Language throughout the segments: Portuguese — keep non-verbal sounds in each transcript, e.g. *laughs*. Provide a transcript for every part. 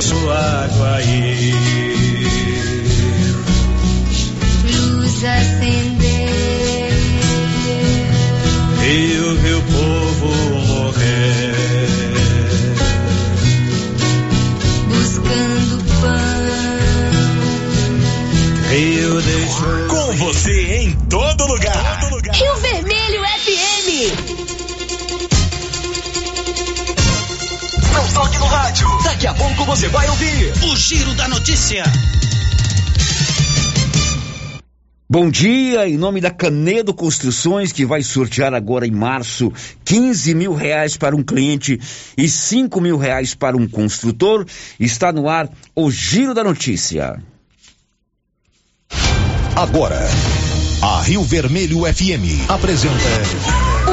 sua água ir. Luz Daqui a pouco você vai ouvir O Giro da Notícia. Bom dia, em nome da Canedo Construções, que vai sortear agora em março 15 mil reais para um cliente e 5 mil reais para um construtor, está no ar o Giro da Notícia. Agora, a Rio Vermelho FM apresenta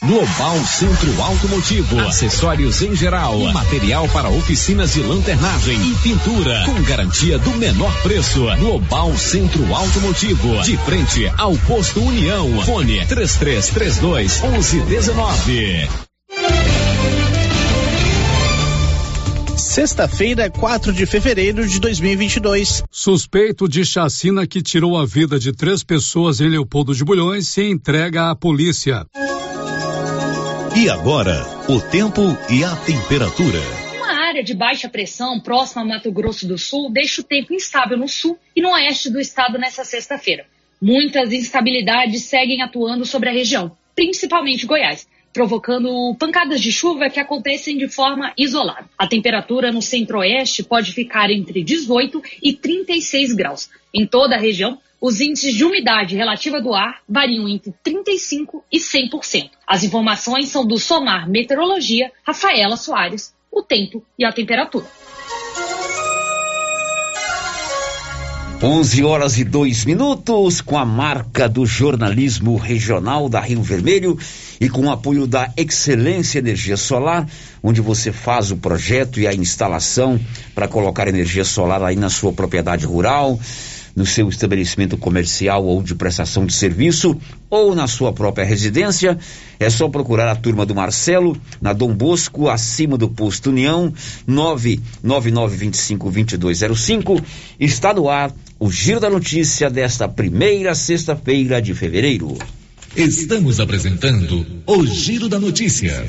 Global Centro Automotivo, acessórios em geral, material para oficinas de lanternagem e pintura, com garantia do menor preço. Global Centro Automotivo, de frente ao posto União. Fone 3332 1119. Sexta-feira, 4 de fevereiro de 2022. Suspeito de chacina que tirou a vida de três pessoas em Leopoldo de Bulhões se entrega à polícia. E agora, o tempo e a temperatura. Uma área de baixa pressão próxima a Mato Grosso do Sul deixa o tempo instável no sul e no oeste do estado nesta sexta-feira. Muitas instabilidades seguem atuando sobre a região, principalmente Goiás, provocando pancadas de chuva que acontecem de forma isolada. A temperatura no centro-oeste pode ficar entre 18 e 36 graus. Em toda a região, os índices de umidade relativa do ar variam entre 35% e 100%. As informações são do Somar Meteorologia, Rafaela Soares, o tempo e a temperatura. 11 horas e 2 minutos, com a marca do jornalismo regional da Rio Vermelho e com o apoio da Excelência Energia Solar, onde você faz o projeto e a instalação para colocar energia solar aí na sua propriedade rural, no seu estabelecimento comercial ou de prestação de serviço, ou na sua própria residência. É só procurar a turma do Marcelo, na Dom Bosco, acima do posto União, 999252205. Está no ar o Giro da Notícia desta primeira sexta-feira de fevereiro. Estamos apresentando o Giro da Notícia.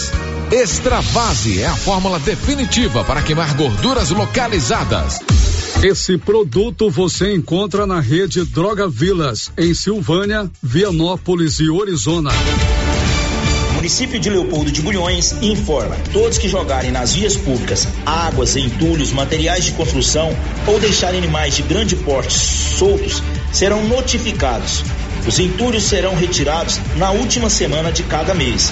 Extravase é a fórmula definitiva para queimar gorduras localizadas. Esse produto você encontra na rede Droga Vilas, em Silvânia, Vianópolis e Orizona. O município de Leopoldo de Bulhões informa: todos que jogarem nas vias públicas águas, entulhos, materiais de construção ou deixarem animais de grande porte soltos serão notificados. Os entulhos serão retirados na última semana de cada mês.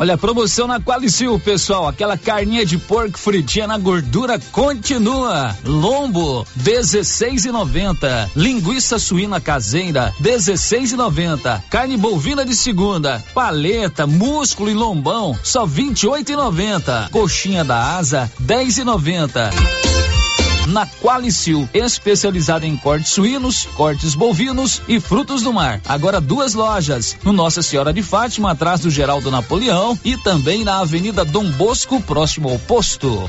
Olha, promoção na Qualicil, pessoal. Aquela carninha de porco fritinha na gordura continua. Lombo, 16,90. Linguiça suína caseira, 16,90. Carne bovina de segunda, paleta, músculo e lombão, só 28,90. Coxinha da asa, 10,90 na Qualicil, especializada em cortes suínos, cortes bovinos e frutos do mar. Agora duas lojas, no Nossa Senhora de Fátima, atrás do Geraldo Napoleão e também na Avenida Dom Bosco, próximo ao posto.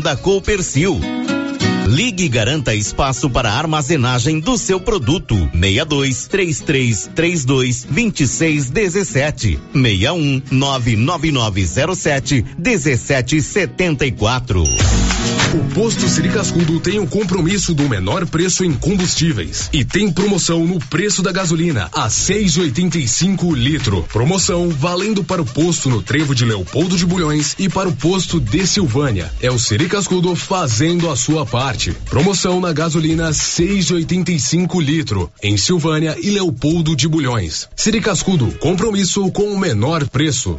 da Coopercil. Ligue e garanta espaço para armazenagem do seu produto. 62 33 32 26 17 61 99907 1774. O posto Siri Cascudo tem o compromisso do menor preço em combustíveis e tem promoção no preço da gasolina a 6,85 litro. Promoção valendo para o posto no Trevo de Leopoldo de Bulhões e para o posto de Silvânia. É o Siri Cascudo fazendo a sua parte. Promoção na gasolina 6,85 litro em Silvânia e Leopoldo de Bulhões. Siri Cascudo, compromisso com o menor preço.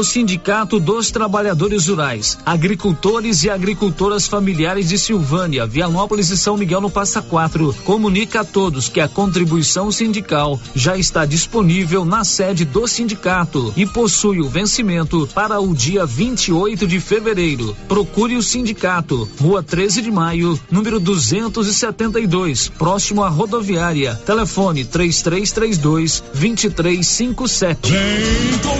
O Sindicato dos Trabalhadores Rurais, Agricultores e Agricultoras Familiares de Silvânia, Vianópolis e São Miguel no Passa Quatro, comunica a todos que a contribuição sindical já está disponível na sede do sindicato e possui o vencimento para o dia 28 de fevereiro. Procure o sindicato, Rua 13 de Maio, número 272, próximo à rodoviária. Telefone 3332 2357. Vem com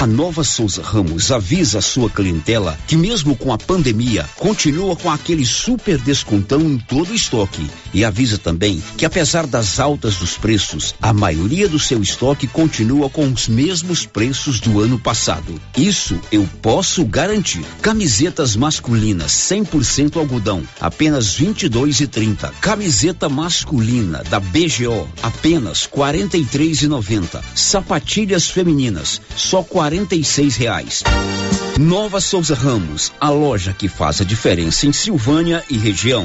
A Nova Souza Ramos avisa a sua clientela que mesmo com a pandemia, continua com aquele super descontão em todo o estoque. E avisa também que apesar das altas dos preços, a maioria do seu estoque continua com os mesmos preços do ano passado. Isso eu posso garantir. Camisetas masculinas 100% algodão, apenas 22 e 30. Camiseta masculina da BGO, apenas 43 e 90. Sapatilhas femininas, só 46 reais. Nova Souza Ramos, a loja que faz a diferença em Silvânia e região.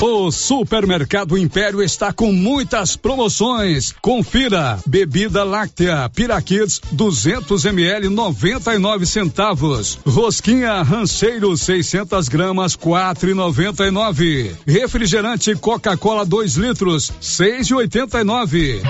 O Supermercado Império está com muitas promoções. Confira: bebida láctea Piraquids 200 ml 99 centavos. Rosquinha Rancheiro 600 gramas 4,99. Refrigerante Coca-Cola 2 litros 6,89.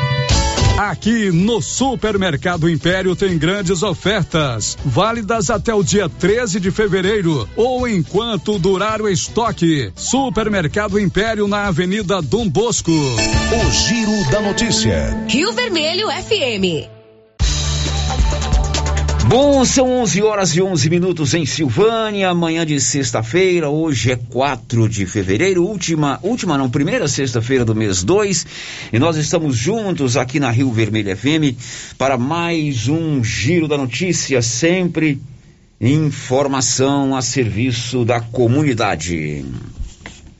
Aqui no Supermercado Império tem grandes ofertas, válidas até o dia 13 de fevereiro ou enquanto durar o estoque. Supermercado Império na Avenida Dom Bosco. O Giro da Notícia. Rio Vermelho FM. Bom, são 11 horas e 11 minutos em Silvânia, amanhã de sexta-feira, hoje é 4 de fevereiro, última, última não, primeira sexta-feira do mês 2, e nós estamos juntos aqui na Rio Vermelho FM para mais um Giro da Notícia, sempre informação a serviço da comunidade.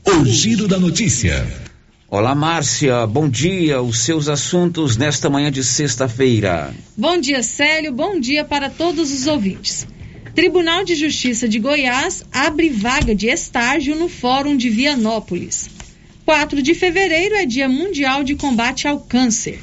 O Giro da Notícia. Olá, Márcia, bom dia. Os seus assuntos nesta manhã de sexta-feira. Bom dia, Célio. Bom dia para todos os ouvintes. Tribunal de Justiça de Goiás abre vaga de estágio no Fórum de Vianópolis. 4 de fevereiro é Dia Mundial de Combate ao Câncer.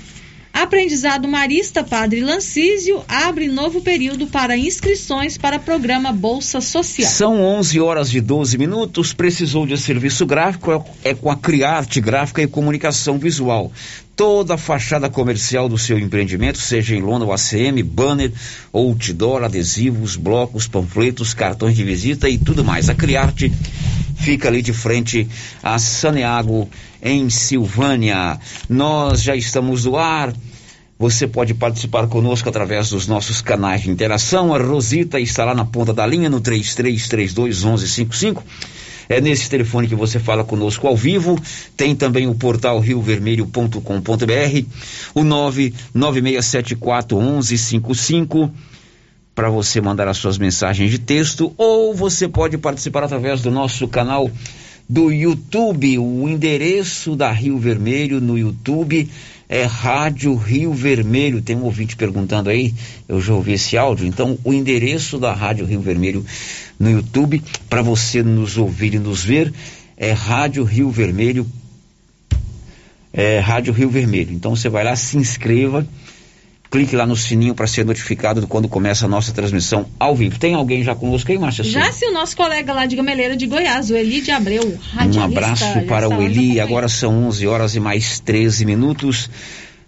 Aprendizado Marista Padre Lancísio abre novo período para inscrições para programa Bolsa Social. São 11 horas e 12 minutos. Precisou de serviço gráfico? É, é com a Criarte Gráfica e Comunicação Visual. Toda a fachada comercial do seu empreendimento, seja em lona ou ACM, banner, outdoor, adesivos, blocos, panfletos, cartões de visita e tudo mais. A Criarte fica ali de frente a Saneago, em Silvânia. Nós já estamos no ar. Você pode participar conosco através dos nossos canais de interação. A Rosita está lá na ponta da linha no 33321155. É nesse telefone que você fala conosco ao vivo. Tem também o portal riovermelho.com.br, o 996741155 para você mandar as suas mensagens de texto ou você pode participar através do nosso canal do YouTube. O endereço da Rio Vermelho no YouTube é Rádio Rio Vermelho. Tem um ouvinte perguntando aí, eu já ouvi esse áudio. Então, o endereço da Rádio Rio Vermelho no YouTube, para você nos ouvir e nos ver, é Rádio Rio Vermelho. É Rádio Rio Vermelho. Então, você vai lá, se inscreva clique lá no sininho para ser notificado quando começa a nossa transmissão ao vivo. Tem alguém já conosco aí, Márcia? Já se o nosso colega lá de Gameleira de Goiás, o Eli de Abreu, Um abraço para o Eli. Agora são 11 horas e mais 13 minutos.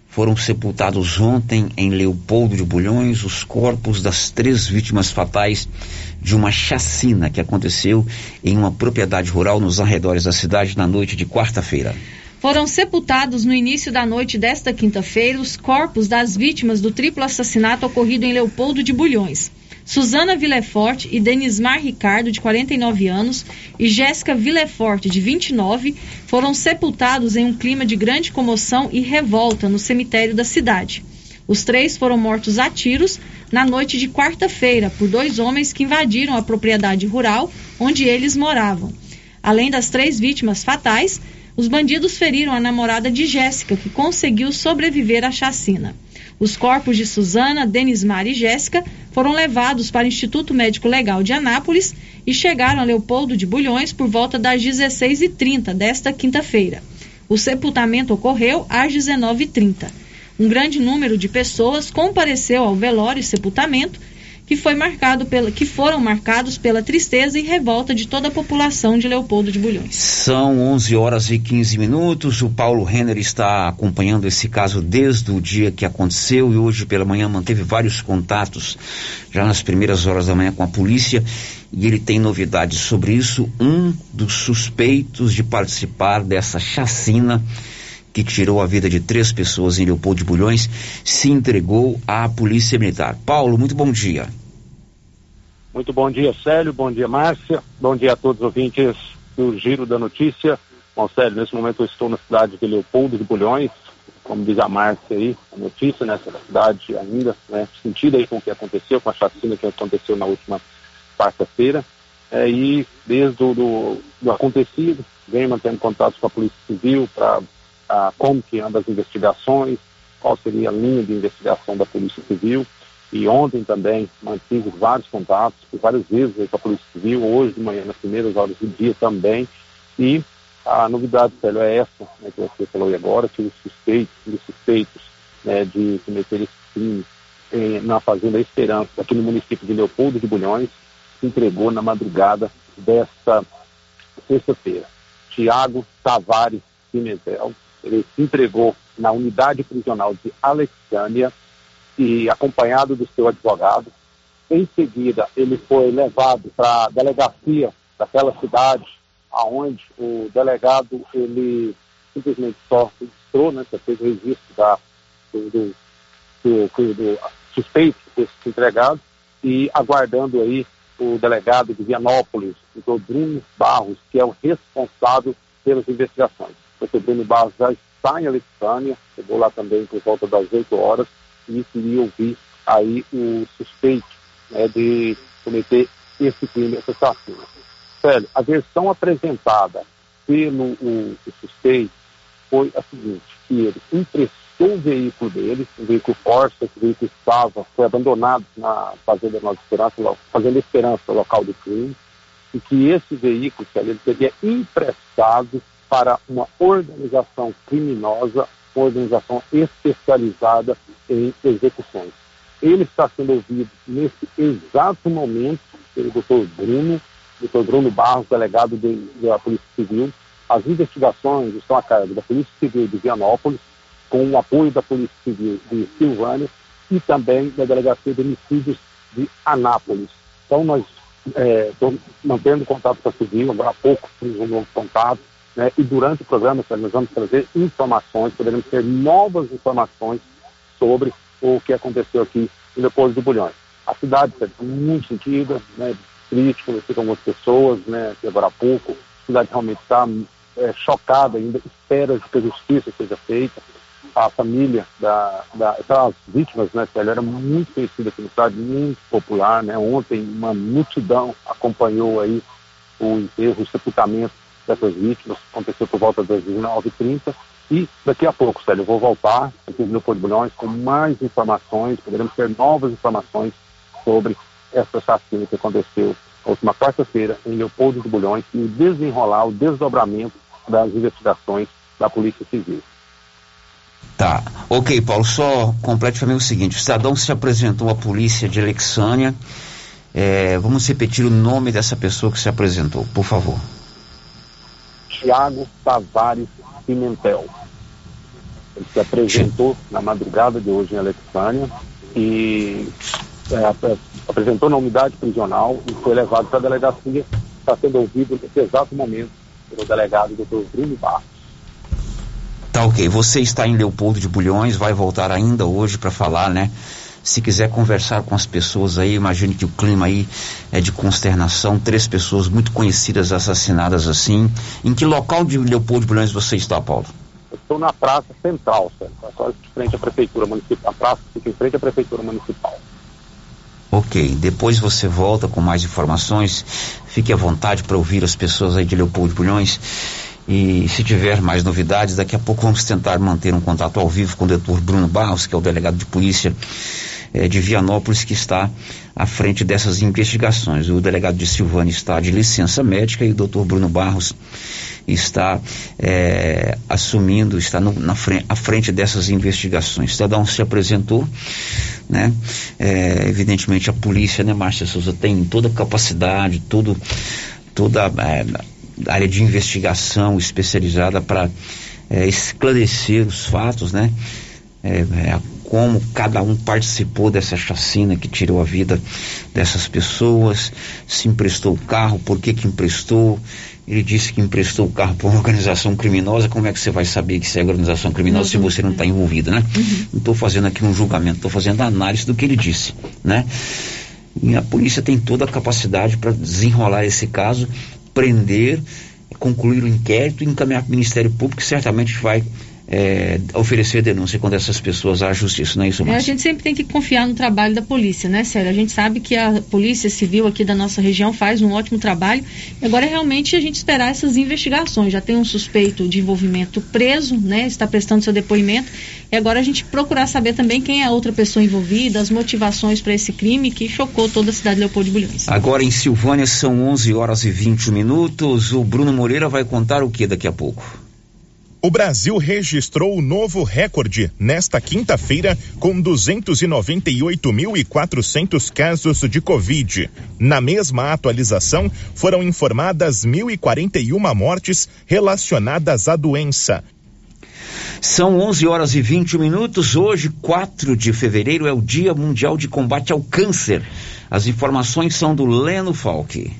Foram sepultados ontem em Leopoldo de Bulhões os corpos das três vítimas fatais de uma chacina que aconteceu em uma propriedade rural nos arredores da cidade na noite de quarta-feira. Foram sepultados no início da noite desta quinta-feira os corpos das vítimas do triplo assassinato ocorrido em Leopoldo de Bulhões. Suzana Villefort e Denismar Ricardo, de 49 anos, e Jéssica Villefort, de 29, foram sepultados em um clima de grande comoção e revolta no cemitério da cidade. Os três foram mortos a tiros na noite de quarta-feira por dois homens que invadiram a propriedade rural onde eles moravam. Além das três vítimas fatais, os bandidos feriram a namorada de Jéssica, que conseguiu sobreviver à chacina. Os corpos de Suzana, Denismar e Jéssica foram levados para o Instituto Médico Legal de Anápolis e chegaram a Leopoldo de Bulhões por volta das 16h30 desta quinta-feira. O sepultamento ocorreu às 19h30. Um grande número de pessoas compareceu ao velório e sepultamento que, foi marcado pela, que foram marcados pela tristeza e revolta de toda a população de Leopoldo de Bulhões. São 11 horas e 15 minutos. O Paulo Renner está acompanhando esse caso desde o dia que aconteceu e hoje pela manhã manteve vários contatos já nas primeiras horas da manhã com a polícia e ele tem novidades sobre isso. Um dos suspeitos de participar dessa chacina que tirou a vida de três pessoas em Leopoldo de Bulhões, se entregou à Polícia Militar. Paulo, muito bom dia. Muito bom dia, Célio. Bom dia, Márcia. Bom dia a todos os ouvintes do Giro da Notícia. Bom, Célio, nesse momento eu estou na cidade de Leopoldo de Bulhões, como diz a Márcia aí, a notícia nessa né, cidade ainda, né, sentida aí com o que aconteceu, com a chacina que aconteceu na última quarta-feira. É, e desde o do, do acontecido, venho mantendo contatos com a Polícia Civil para ah, como que anda as investigações, qual seria a linha de investigação da Polícia Civil. E ontem também mantive vários contatos, várias vezes com a Polícia Civil, hoje de manhã, nas primeiras horas do dia também. E a novidade, Célio, é essa, né, que você falou agora, que os suspeitos, os suspeitos né, de cometer esse crime eh, na Fazenda Esperança, aqui no município de Leopoldo de Bulhões, se entregou na madrugada desta sexta-feira. Tiago Tavares Pimentel, ele se entregou na unidade prisional de Alexânia e acompanhado do seu advogado. Em seguida, ele foi levado para a delegacia daquela cidade, aonde o delegado ele simplesmente só registrou, né, fez o registro da, do, do, do, do suspeito ter se entregado e aguardando aí o delegado de Vianópolis, o Bruno Barros, que é o responsável pelas investigações o Barros já está em Alexânia, chegou lá também por volta das 8 horas e queria ouvir aí o suspeito né, de cometer esse crime, essa chacina. Sério, a versão apresentada pelo o, o suspeito foi a seguinte, que ele emprestou o veículo dele, o veículo Corsa, esse veículo estava, foi abandonado na Fazenda Nova Esperança, Fazenda Esperança, local do crime, e que esse veículo, sério, ele teria emprestado para uma organização criminosa, uma organização especializada em execuções. Ele está sendo ouvido nesse exato momento pelo doutor Bruno, doutor Bruno Barros, delegado de, da Polícia Civil. As investigações estão a cargo da Polícia Civil de Vianópolis, com o apoio da Polícia Civil de Silvânia e também da Delegacia de Homicídios de Anápolis. Então, nós é, mantendo contato com a Civil, agora há pouco temos um novo contato, né? E durante o programa, nós vamos trazer informações, poderemos ter novas informações sobre o que aconteceu aqui em Leopoldo de Bulhões. A cidade está muito sentida, né, triste, conversei com algumas pessoas, né, agora há pouco, a cidade realmente está é, chocada ainda, espera que a justiça seja feita. A família da, da das vítimas, né, ela era muito conhecida aqui na cidade, muito popular, né, ontem uma multidão acompanhou aí o enterro, o sepultamento dessas vítimas, aconteceu por volta das 19h30. E daqui a pouco, Célio, eu vou voltar aqui no Leopoldo Bulhões com mais informações, poderemos ter novas informações sobre essa chacina que aconteceu na última quarta-feira em Leopoldo de Bulhões e o desenrolar, o desdobramento das investigações da Polícia Civil. Tá, ok, Paulo, só complete para mim o seguinte: o cidadão se apresentou à polícia de Alexânia. É, vamos repetir o nome dessa pessoa que se apresentou, por favor. Tiago Tavares Pimentel. Ele se apresentou na madrugada de hoje em Alexânia e é, apresentou na unidade prisional e foi levado para a delegacia. Está sendo ouvido nesse exato momento pelo delegado Dr. Bruno Barros. Tá ok. Você está em Leopoldo de Bulhões, vai voltar ainda hoje para falar, né? Se quiser conversar com as pessoas aí, imagine que o clima aí é de consternação. Três pessoas muito conhecidas assassinadas assim. Em que local de Leopoldo de Bulhões você está, Paulo? Eu estou na Praça Central, certo? Quase de frente à Prefeitura Municipal. A praça fica em frente à Prefeitura Municipal. Ok, depois você volta com mais informações. Fique à vontade para ouvir as pessoas aí de Leopoldo Bulhões. E se tiver mais novidades, daqui a pouco vamos tentar manter um contato ao vivo com o doutor Bruno Barros, que é o delegado de polícia eh, de Vianópolis, que está à frente dessas investigações. O delegado de Silvânia está de licença médica e o doutor Bruno Barros está eh, assumindo, está no, na frente, à frente dessas investigações. Cidadão se apresentou, né? Eh, evidentemente a polícia, né, Márcia Souza, tem toda a capacidade, todo, toda a área de investigação especializada para esclarecer os fatos, né? É, como cada um participou dessa chacina que tirou a vida dessas pessoas, se emprestou o carro, por que que emprestou, ele disse que emprestou o carro para uma *laughs* organização criminosa, como é que você vai saber que isso é organização criminosa uhum. se você não está envolvido, né? Uhum. Não estou fazendo aqui um julgamento, estou fazendo análise do que ele disse, né? E a polícia tem toda a capacidade para desenrolar esse caso, prender, concluir o inquérito e encaminhar para o Ministério Público, que certamente vai é, oferecer denúncia contra essas pessoas à justiça, não é isso, Márcia? É, a gente sempre tem que confiar no trabalho da polícia, né, Célio? A gente sabe que a Polícia Civil aqui da nossa região faz um ótimo trabalho. Agora é realmente a gente esperar essas investigações. Já tem um suspeito de envolvimento preso, né? Está prestando seu depoimento. E agora a gente procurar saber também quem é a outra pessoa envolvida, as motivações para esse crime que chocou toda a cidade de Leopoldo de Bulhões. Agora em Silvânia são 11 horas e 20 minutos. O Bruno Moreira vai contar o que daqui a pouco? O Brasil registrou o novo recorde nesta quinta-feira, com 298.400 casos de Covid. Na mesma atualização, foram informadas 1.041 mortes relacionadas à doença. São 11 horas e 20 minutos. Hoje, 4 de fevereiro, é o Dia Mundial de Combate ao Câncer. As informações são do Leno Falck.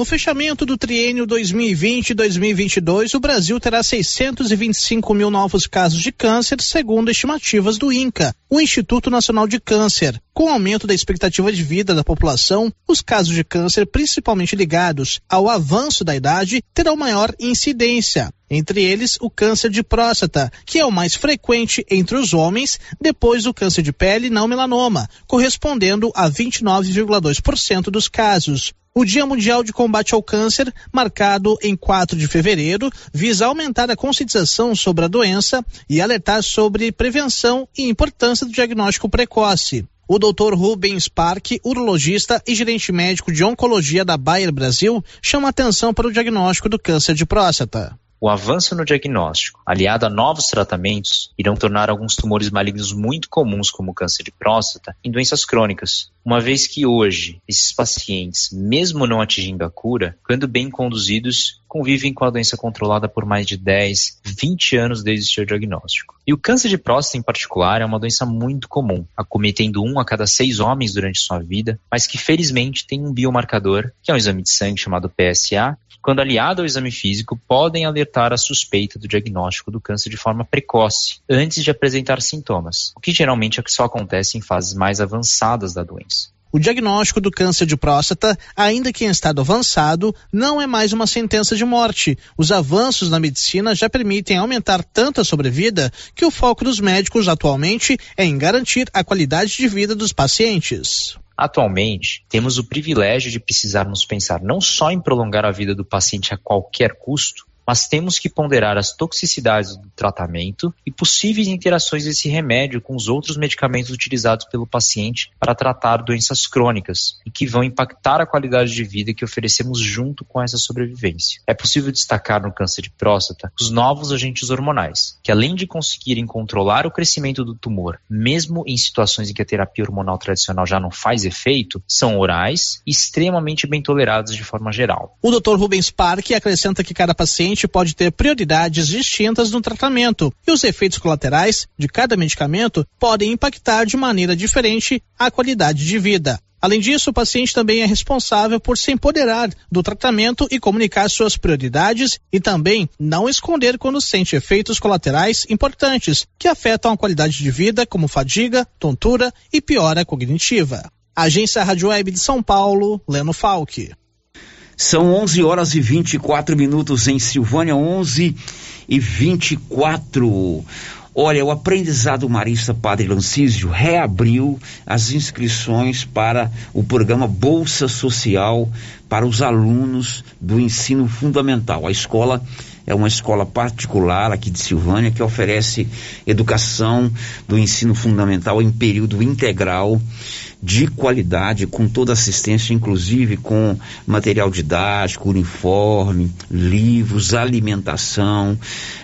No fechamento do triênio 2020-2022, o Brasil terá 625 mil novos casos de câncer, segundo estimativas do INCA, o Instituto Nacional de Câncer. Com o aumento da expectativa de vida da população, os casos de câncer, principalmente ligados ao avanço da idade, terão maior incidência. Entre eles, o câncer de próstata, que é o mais frequente entre os homens, depois do câncer de pele não melanoma, correspondendo a 29,2% dos casos. O Dia Mundial de Combate ao Câncer, marcado em 4 de fevereiro, visa aumentar a conscientização sobre a doença e alertar sobre prevenção e importância do diagnóstico precoce. O Dr. Rubens Park, urologista e gerente médico de oncologia da Bayer Brasil, chama atenção para o diagnóstico do câncer de próstata. O avanço no diagnóstico, aliado a novos tratamentos, irão tornar alguns tumores malignos muito comuns, como o câncer de próstata, em doenças crônicas, uma vez que hoje esses pacientes, mesmo não atingindo a cura, quando bem conduzidos, convivem com a doença controlada por mais de 10, 20 anos desde o seu diagnóstico. E o câncer de próstata, em particular, é uma doença muito comum, acometendo um a cada seis homens durante sua vida, mas que felizmente tem um biomarcador, que é um exame de sangue chamado PSA, quando aliado ao exame físico, podem alertar a suspeita do diagnóstico do câncer de forma precoce, antes de apresentar sintomas, o que geralmente é que só acontece em fases mais avançadas da doença. O diagnóstico do câncer de próstata, ainda que em estado avançado, não é mais uma sentença de morte. Os avanços na medicina já permitem aumentar tanto a sobrevida que o foco dos médicos atualmente é em garantir a qualidade de vida dos pacientes. Atualmente, temos o privilégio de precisarmos pensar não só em prolongar a vida do paciente a qualquer custo, mas temos que ponderar as toxicidades do tratamento e possíveis interações desse remédio com os outros medicamentos utilizados pelo paciente para tratar doenças crônicas e que vão impactar a qualidade de vida que oferecemos junto com essa sobrevivência. É possível destacar no câncer de próstata os novos agentes hormonais, que além de conseguirem controlar o crescimento do tumor, mesmo em situações em que a terapia hormonal tradicional já não faz efeito, são orais e extremamente bem tolerados de forma geral. O Dr. Rubens Park acrescenta que cada paciente paciente pode ter prioridades distintas no tratamento e os efeitos colaterais de cada medicamento podem impactar de maneira diferente a qualidade de vida. Além disso, o paciente também é responsável por se empoderar do tratamento e comunicar suas prioridades e também não esconder quando sente efeitos colaterais importantes que afetam a qualidade de vida, como fadiga, tontura e piora cognitiva. Agência Rádio Web de São Paulo, Leno Falck. São 11 horas e 24 minutos em Silvânia, 11 e 24. Olha, o aprendizado marista Padre Lancísio reabriu as inscrições para o programa Bolsa Social para os alunos do ensino fundamental. A escola é uma escola particular aqui de Silvânia que oferece educação do ensino fundamental em período integral de qualidade, com toda assistência, inclusive com material didático, uniforme, livros, alimentação,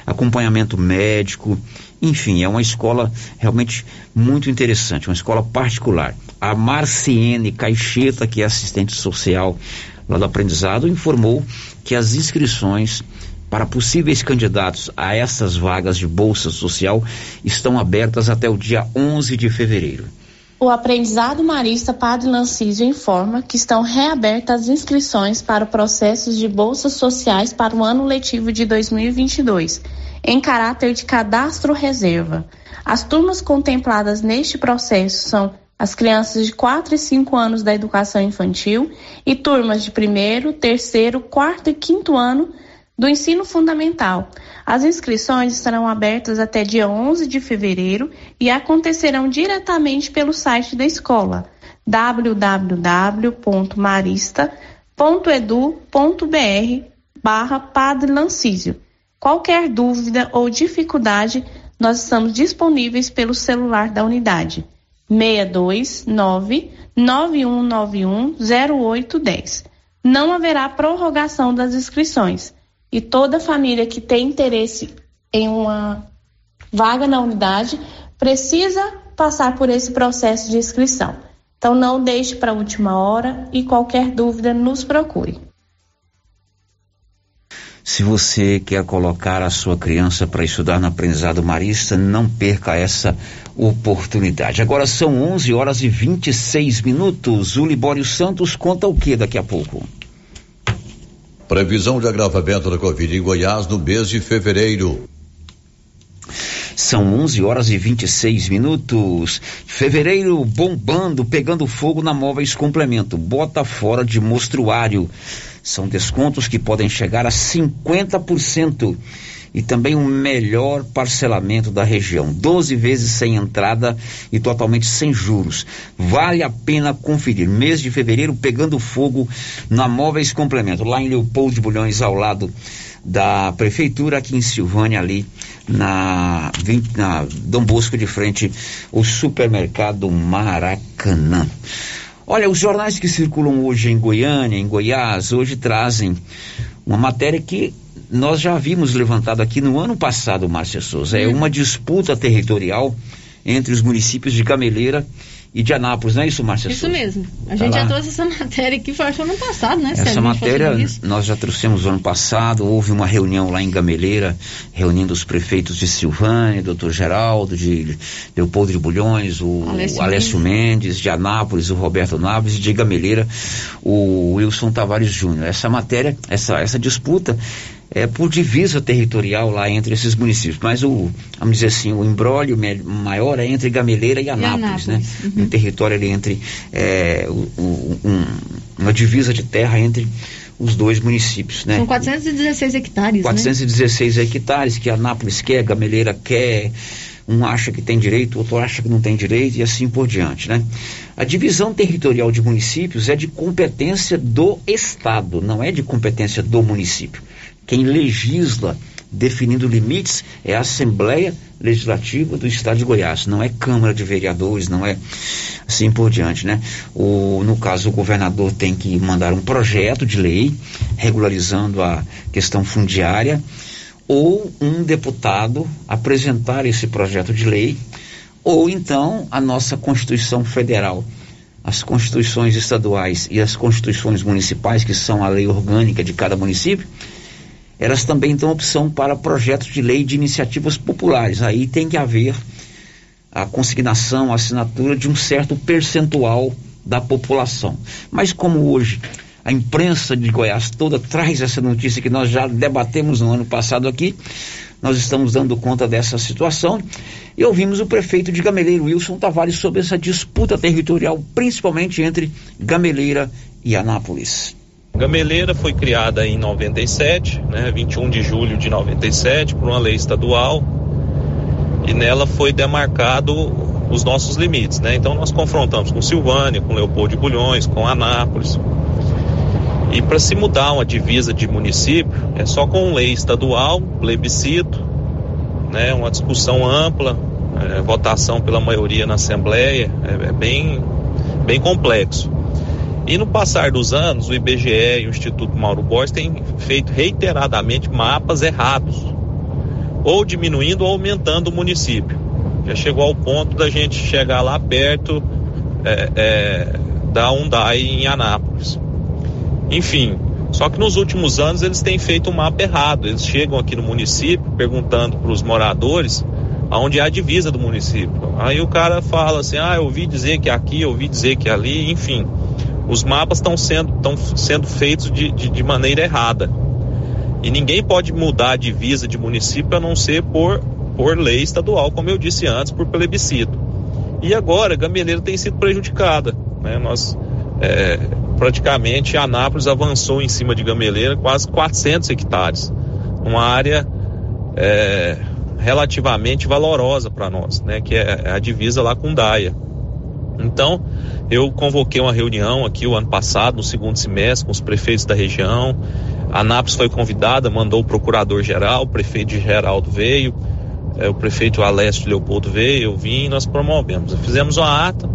acompanhamento médico. Enfim, é uma escola realmente muito interessante, uma escola particular. A Marciene Caixeta, que é assistente social lá do aprendizado, informou que as inscrições para possíveis candidatos a essas vagas de bolsa social estão abertas até o dia 11 de fevereiro. O aprendizado marista Padre Lancísio informa que estão reabertas as inscrições para processos de bolsas sociais para o ano letivo de 2022, em caráter de cadastro reserva. As turmas contempladas neste processo são as crianças de 4 e 5 anos da educação infantil e turmas de primeiro, terceiro, quarto e quinto ano do ensino fundamental. As inscrições estarão abertas até dia 11 de fevereiro e acontecerão diretamente pelo site da escola www.marista.edu.br barra Padre Lancísio. Qualquer dúvida ou dificuldade, nós estamos disponíveis pelo celular da unidade 629 9191 0810. Não haverá prorrogação das inscrições e toda família que tem interesse em uma vaga na unidade precisa passar por esse processo de inscrição. Então não deixe para a última hora e qualquer dúvida nos procure. Se você quer colocar a sua criança para estudar no aprendizado marista, não perca essa oportunidade. Agora são 11 horas e 26 minutos. O Libório Santos conta o que daqui a pouco? Previsão de agravamento da Covid em Goiás no mês de fevereiro. São 11 horas e 26 minutos. Fevereiro bombando, pegando fogo na Móveis Complemento. Bota fora de mostruário. São descontos que podem chegar a 50% e também um melhor parcelamento da região. 12 vezes sem entrada e totalmente sem juros. Vale a pena conferir. Mês de fevereiro pegando fogo na Móveis Complemento, lá em Leopoldo de Bulhões, ao lado da prefeitura aqui em Silvânia, ali na, na Dom Bosco de frente, o supermercado Maracanã. Olha, os jornais que circulam hoje em Goiânia, em Goiás, hoje trazem uma matéria que nós já havíamos levantado aqui no ano passado, Márcia Souza. É uma disputa territorial entre os municípios de Gameleira e de Anápolis, não é isso, Márcia Isso Souza? mesmo. A Tá gente lá. já trouxe essa *laughs* matéria aqui, foi ano passado, né? Essa matéria nós já trouxemos no ano passado, houve uma reunião lá em Gameleira, reunindo os prefeitos de Silvânia, doutor Geraldo, de Leopoldo de Bulhões, o Alessio Alessio, Mendes, de Anápolis, o Roberto Naves, e de Gameleira, o Wilson Tavares Júnior. Essa matéria, essa, essa disputa é por divisa territorial lá entre esses municípios, mas o, vamos dizer assim, o embrólio maior é entre Gameleira e Anápolis, né? Anápolis, Um território ali entre, é, o- o- um- uma divisa de terra entre os dois municípios, né? São 416 hectares, né? 416 hectares que Anápolis quer, Gameleira quer, um acha que tem direito, outro acha que não tem direito e assim por diante, né? A divisão territorial de municípios é de competência do Estado, não é de competência do município. Quem legisla definindo limites é a Assembleia Legislativa do Estado de Goiás, não é Câmara de Vereadores, não é assim por diante, né? O, no caso, o governador tem que mandar um projeto de lei regularizando a questão fundiária ou um deputado apresentar esse projeto de lei ou então a nossa Constituição Federal, as constituições estaduais e as constituições municipais, que são a lei orgânica de cada município, elas também dão opção para projetos de lei de iniciativas populares. Aí tem que haver a consignação, a assinatura de um certo percentual da população. Mas como hoje a imprensa de Goiás toda traz essa notícia que nós já debatemos no ano passado aqui, nós estamos dando conta dessa situação e ouvimos o prefeito de Gameleira, Wilson Tavares, sobre essa disputa territorial, principalmente entre Gameleira e Anápolis. Gameleira foi criada em 97, né, 21 de julho de 97, por uma lei estadual. e nela foi demarcado os nossos limites, né? Então nós confrontamos com Silvânia, com Leopoldo de Bulhões, com Anápolis. E para se mudar uma divisa de município é só com lei estadual, plebiscito, né? Uma discussão ampla, é, votação pela maioria na Assembleia, é, é bem, bem complexo. E no passar dos anos, o IBGE e o Instituto Mauro Borges têm feito reiteradamente mapas errados, ou diminuindo ou aumentando o município. Já chegou ao ponto da gente chegar lá perto é, é, da Undai em Anápolis. Enfim, só que nos últimos anos eles têm feito um mapa errado. Eles chegam aqui no município perguntando para os moradores aonde é a divisa do município. Aí o cara fala assim: ah, eu ouvi dizer que é aqui, eu ouvi dizer que é ali, enfim. Os mapas estão sendo, sendo feitos de, de, de maneira errada. E ninguém pode mudar a divisa de município a não ser por, por lei estadual, como eu disse antes, por plebiscito. E agora, Gameleira tem sido prejudicada. Né? Nós, é, praticamente, Anápolis avançou em cima de Gameleira quase 400 hectares. Uma área é, relativamente valorosa para nós, né? que é a divisa lá com Daia. Então, eu convoquei uma reunião aqui o ano passado, no segundo semestre, com os prefeitos da região. A Anápolis foi convidada, mandou o procurador-geral, o prefeito de Geraldo veio, é, o prefeito Alessio Leopoldo veio, eu vim e nós promovemos. Fizemos uma ata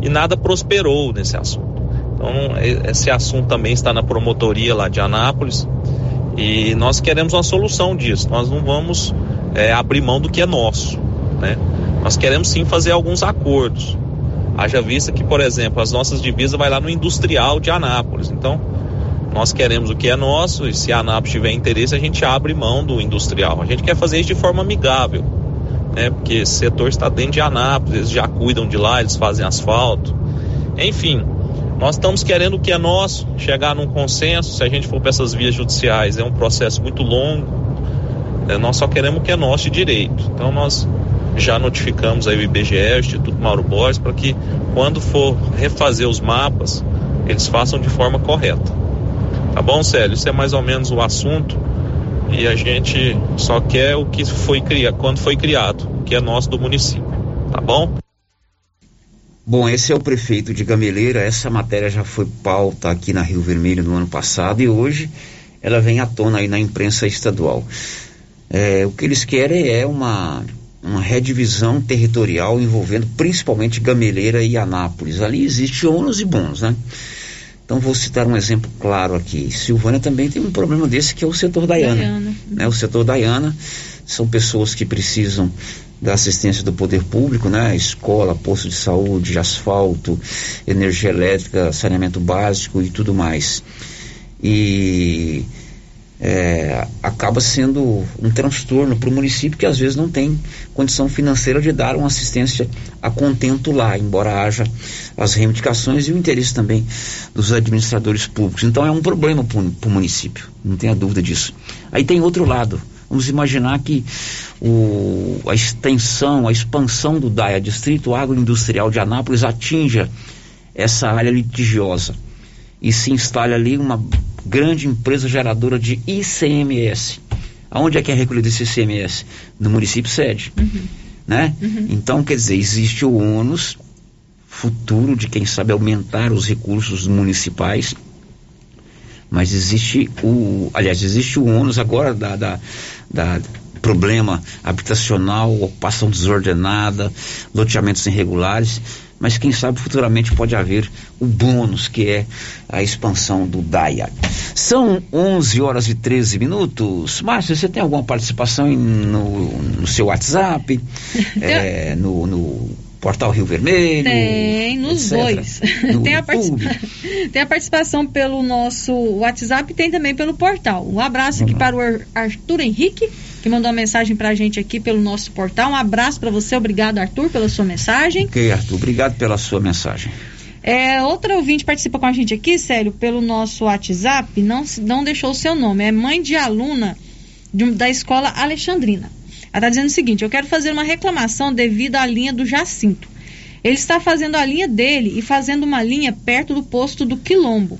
e nada prosperou nesse assunto. Então, esse assunto também está na promotoria lá de Anápolis e nós queremos uma solução disso. Nós não vamos é, abrir mão do que é nosso, né? Nós queremos sim fazer alguns acordos. Haja vista que, por exemplo, as nossas divisas vai lá no industrial de Anápolis. Então, nós queremos o que é nosso e se a Anápolis tiver interesse, a gente abre mão do industrial. A gente quer fazer isso de forma amigável, né? Porque esse setor está dentro de Anápolis, eles já cuidam de lá, eles fazem asfalto. Enfim, nós estamos querendo o que é nosso, chegar num consenso. Se a gente for para essas vias judiciais, é um processo muito longo. Né? Nós só queremos o que é nosso de direito. Então nós já notificamos aí o IBGE, o Instituto Mauro Borges, para que quando for refazer os mapas, eles façam de forma correta. Tá bom, Célio? Isso é mais ou menos o assunto e a gente só quer o que foi criado, quando foi criado, que é nosso do município. Tá bom? Bom, esse é o prefeito de Gameleira. Essa matéria já foi pauta aqui na Rio Vermelho no ano passado e hoje ela vem à tona aí na imprensa estadual. É, o que eles querem é uma uma redivisão territorial envolvendo principalmente Gameleira e Anápolis. Ali existe ônus e bônus, né? Então vou citar um exemplo claro aqui. Silvânia também tem um problema desse que é o setor Daiana. Né? O setor Daiana são pessoas que precisam da assistência do poder público, né? Escola, posto de saúde, asfalto, energia elétrica, saneamento básico e tudo mais. E é, acaba sendo um transtorno para o município que às vezes não tem condição financeira de dar uma assistência a contento lá, embora haja as reivindicações e o interesse também dos administradores públicos. Então é um problema para o município, não tenha dúvida disso. Aí tem outro lado. Vamos imaginar que o, a extensão, a expansão do DAIA, Distrito Agroindustrial de Anápolis, atinja essa área litigiosa e se instale ali uma grande empresa geradora de ICMS. Aonde é que é recolhido esse ICMS? No município sede. Uhum. Né? Uhum. Então, quer dizer, existe o ônus futuro de, quem sabe, aumentar os recursos municipais, mas existe o. Aliás, existe o ônus agora da, da, da problema habitacional, ocupação desordenada, loteamentos irregulares mas quem sabe futuramente pode haver o bônus que é a expansão do DAIA. São 11 horas e 13 minutos. Márcia, você tem alguma participação no, no seu WhatsApp, *laughs* é, no, no Portal Rio Vermelho? Tem, nos etc. dois. No *laughs* tem, a *laughs* tem, a participação pelo nosso WhatsApp e tem também pelo portal. Um abraço aqui para o Arthur Henrique que mandou uma mensagem para a gente aqui pelo nosso portal. Um abraço para você, obrigado Arthur pela sua mensagem. Ok, Arthur, obrigado pela sua mensagem. É, outra ouvinte participa com a gente aqui, sério, pelo nosso WhatsApp, não, não deixou o seu nome, é mãe de aluna de, da escola Alexandrina. Ela está dizendo o seguinte: eu quero fazer uma reclamação devido à linha do Jacinto. Ele está fazendo a linha dele e fazendo uma linha perto do posto do Quilombo.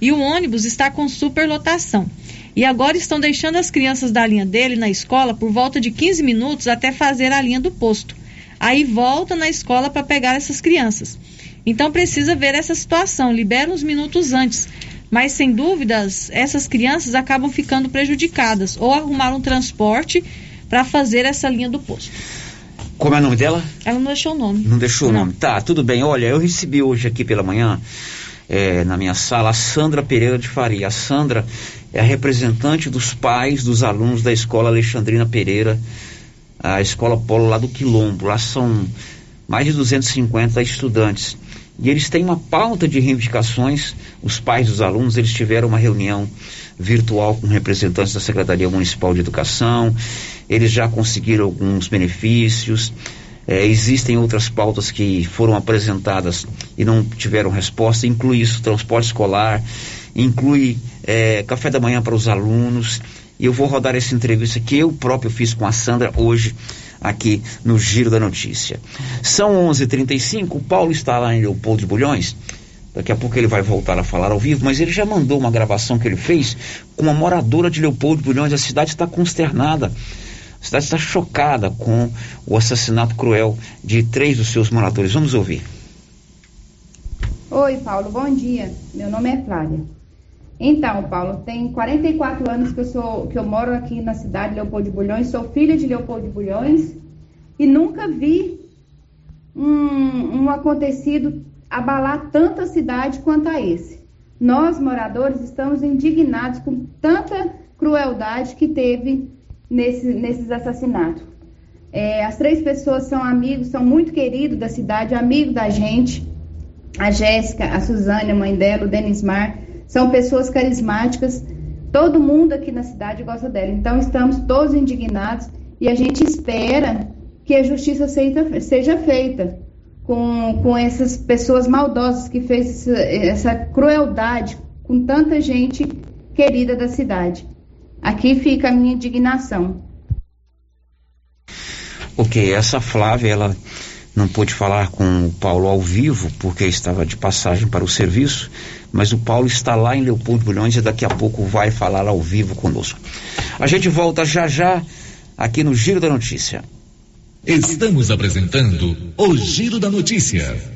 E o ônibus está com superlotação. E agora estão deixando as crianças da linha dele na escola por volta de 15 minutos até fazer a linha do posto. Aí volta na escola para pegar essas crianças. Então precisa ver essa situação, libera uns minutos antes. Mas sem dúvidas, essas crianças acabam ficando prejudicadas ou arrumar um transporte para fazer essa linha do posto. Como é o nome dela? Ela não deixou o nome. Não deixou não. o nome. Tá, tudo bem. Olha, eu recebi hoje aqui pela manhã, é, na minha sala, a Sandra Pereira de Faria. A Sandra é a representante dos pais dos alunos da escola Alexandrina Pereira, a escola Polo lá do Quilombo. Lá são mais de 250 estudantes. E eles têm uma pauta de reivindicações. Os pais dos alunos, eles tiveram uma reunião virtual com representantes da Secretaria Municipal de Educação. Eles já conseguiram alguns benefícios. É, existem outras pautas que foram apresentadas e não tiveram resposta. Inclui isso, transporte escolar, inclui é, café da manhã para os alunos. E eu vou rodar essa entrevista que eu próprio fiz com a Sandra hoje aqui no Giro da Notícia. São 11:35. O Paulo está lá em Leopoldo de Bulhões. Daqui a pouco ele vai voltar a falar ao vivo, mas ele já mandou uma gravação que ele fez com uma moradora de Leopoldo de Bulhões. A cidade está consternada. A cidade está chocada com o assassinato cruel de três dos seus moradores. Vamos ouvir. Oi, Paulo, bom dia. Meu nome é Flávia. Então, Paulo, tem 44 anos que eu sou que eu moro aqui na cidade de Leopoldo de Bulhões, sou filha de Leopoldo de Bulhões e nunca vi um, um acontecido abalar tanta cidade quanto a esse. Nós, moradores, estamos indignados com tanta crueldade que teve nesse, nesses assassinatos. É, as três pessoas são amigos, são muito queridos da cidade, amigos da gente. A Jéssica, a Suzane, a mãe dela, o Denismar são pessoas carismáticas, todo mundo aqui na cidade gosta dela. Então estamos todos indignados e a gente espera que a justiça seja feita com, com essas pessoas maldosas que fez essa, essa crueldade com tanta gente querida da cidade. Aqui fica a minha indignação. Ok, essa Flávia, ela não pôde falar com o Paulo ao vivo porque estava de passagem para o serviço, mas o Paulo está lá em Leopoldo Bulhões e daqui a pouco vai falar ao vivo conosco. A gente volta já já aqui no Giro da Notícia. Estamos apresentando o Giro da Notícia.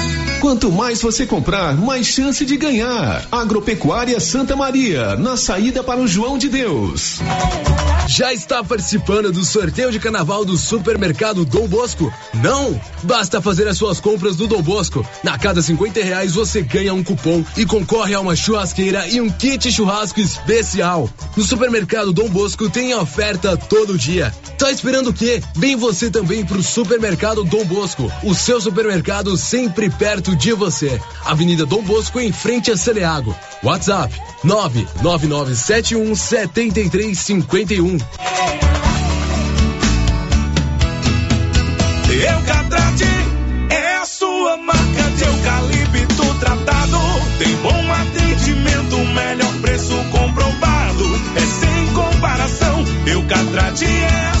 Quanto mais você comprar, mais chance de ganhar. Agropecuária Santa Maria, na saída para o João de Deus. Já está participando do sorteio de carnaval do supermercado Dom Bosco? Não? Basta fazer as suas compras do Dom Bosco. Na cada 50 reais você ganha um cupom e concorre a uma churrasqueira e um kit churrasco especial. No supermercado Dom Bosco tem oferta todo dia. Tá esperando o quê? Vem você também pro supermercado Dom Bosco. O seu supermercado sempre perto de você. Avenida Dom Bosco em frente a Celeago. WhatsApp 99971 7351. Eucatrate é a sua marca de eucalipto tratado. Tem bom atendimento, melhor preço comprovado. É sem comparação. Eucatrate é a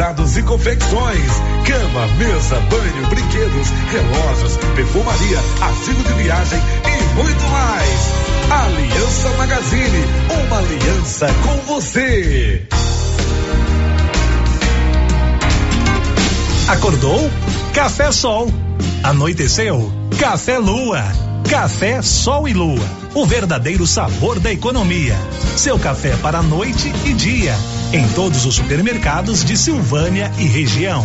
Calçados e confecções, cama, mesa, banho, brinquedos, relógios, perfumaria, artigo de viagem e muito mais. Aliança Magazine, uma aliança com você. Acordou? Café Sol. Anoiteceu? Café Lua. Café Sol e Lua. O verdadeiro sabor da economia. Seu café para noite e dia. Em todos os supermercados de Silvânia e região.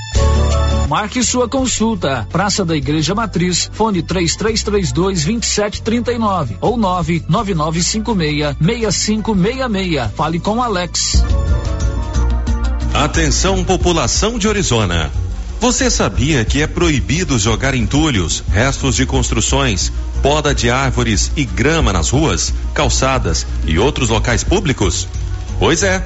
Marque sua consulta. Praça da Igreja Matriz, fone 3332 2739 ou 99956 6566. Fale com Alex. Atenção população de Orizona. Você sabia que é proibido jogar entulhos, restos de construções, poda de árvores e grama nas ruas, calçadas e outros locais públicos? Pois é.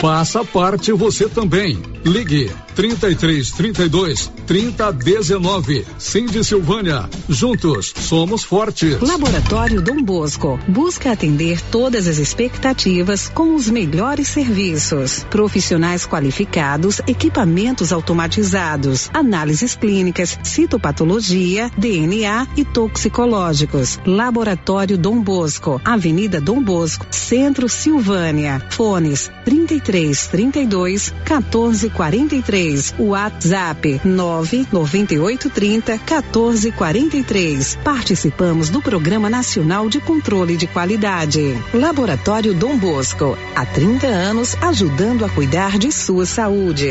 Faça parte você também. Ligue 33 32 30 19. Cindy Silvânia. Juntos somos fortes. Laboratório Dom Bosco busca atender todas as expectativas com os melhores serviços. Profissionais qualificados, equipamentos automatizados, análises clínicas, citopatologia, DNA e toxicológicos. Laboratório Dom Bosco, Avenida Dom Bosco, Centro Silvânia. Fones 33 32 14 43. WhatsApp 99830 1443. Participamos do Programa Nacional de Controle de Qualidade. Laboratório Dom Bosco. Há 30 anos ajudando a cuidar de sua saúde.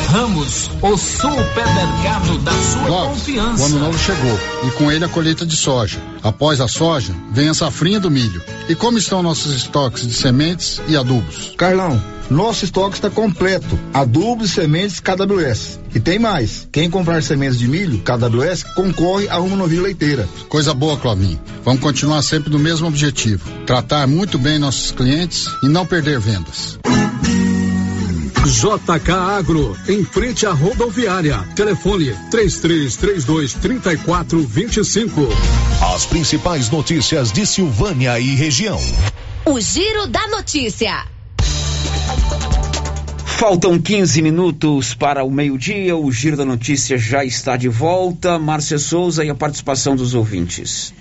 Ramos, o supermercado da sua Clóvis, confiança. O ano novo chegou e com ele a colheita de soja. Após a soja, vem a safrinha do milho. E como estão nossos estoques de sementes e adubos? Carlão, nosso estoque está completo. Adubos e sementes KWS. E tem mais. Quem comprar sementes de milho KWS concorre a uma novilha leiteira. Coisa boa, Clovinho. Vamos continuar sempre no mesmo objetivo: tratar muito bem nossos clientes e não perder vendas. JK Agro, em frente à rodoviária. Telefone 3332 3425. As principais notícias de Silvânia e região. O Giro da Notícia. Faltam 15 minutos para o meio-dia. O Giro da Notícia já está de volta. Márcia Souza e a participação dos ouvintes.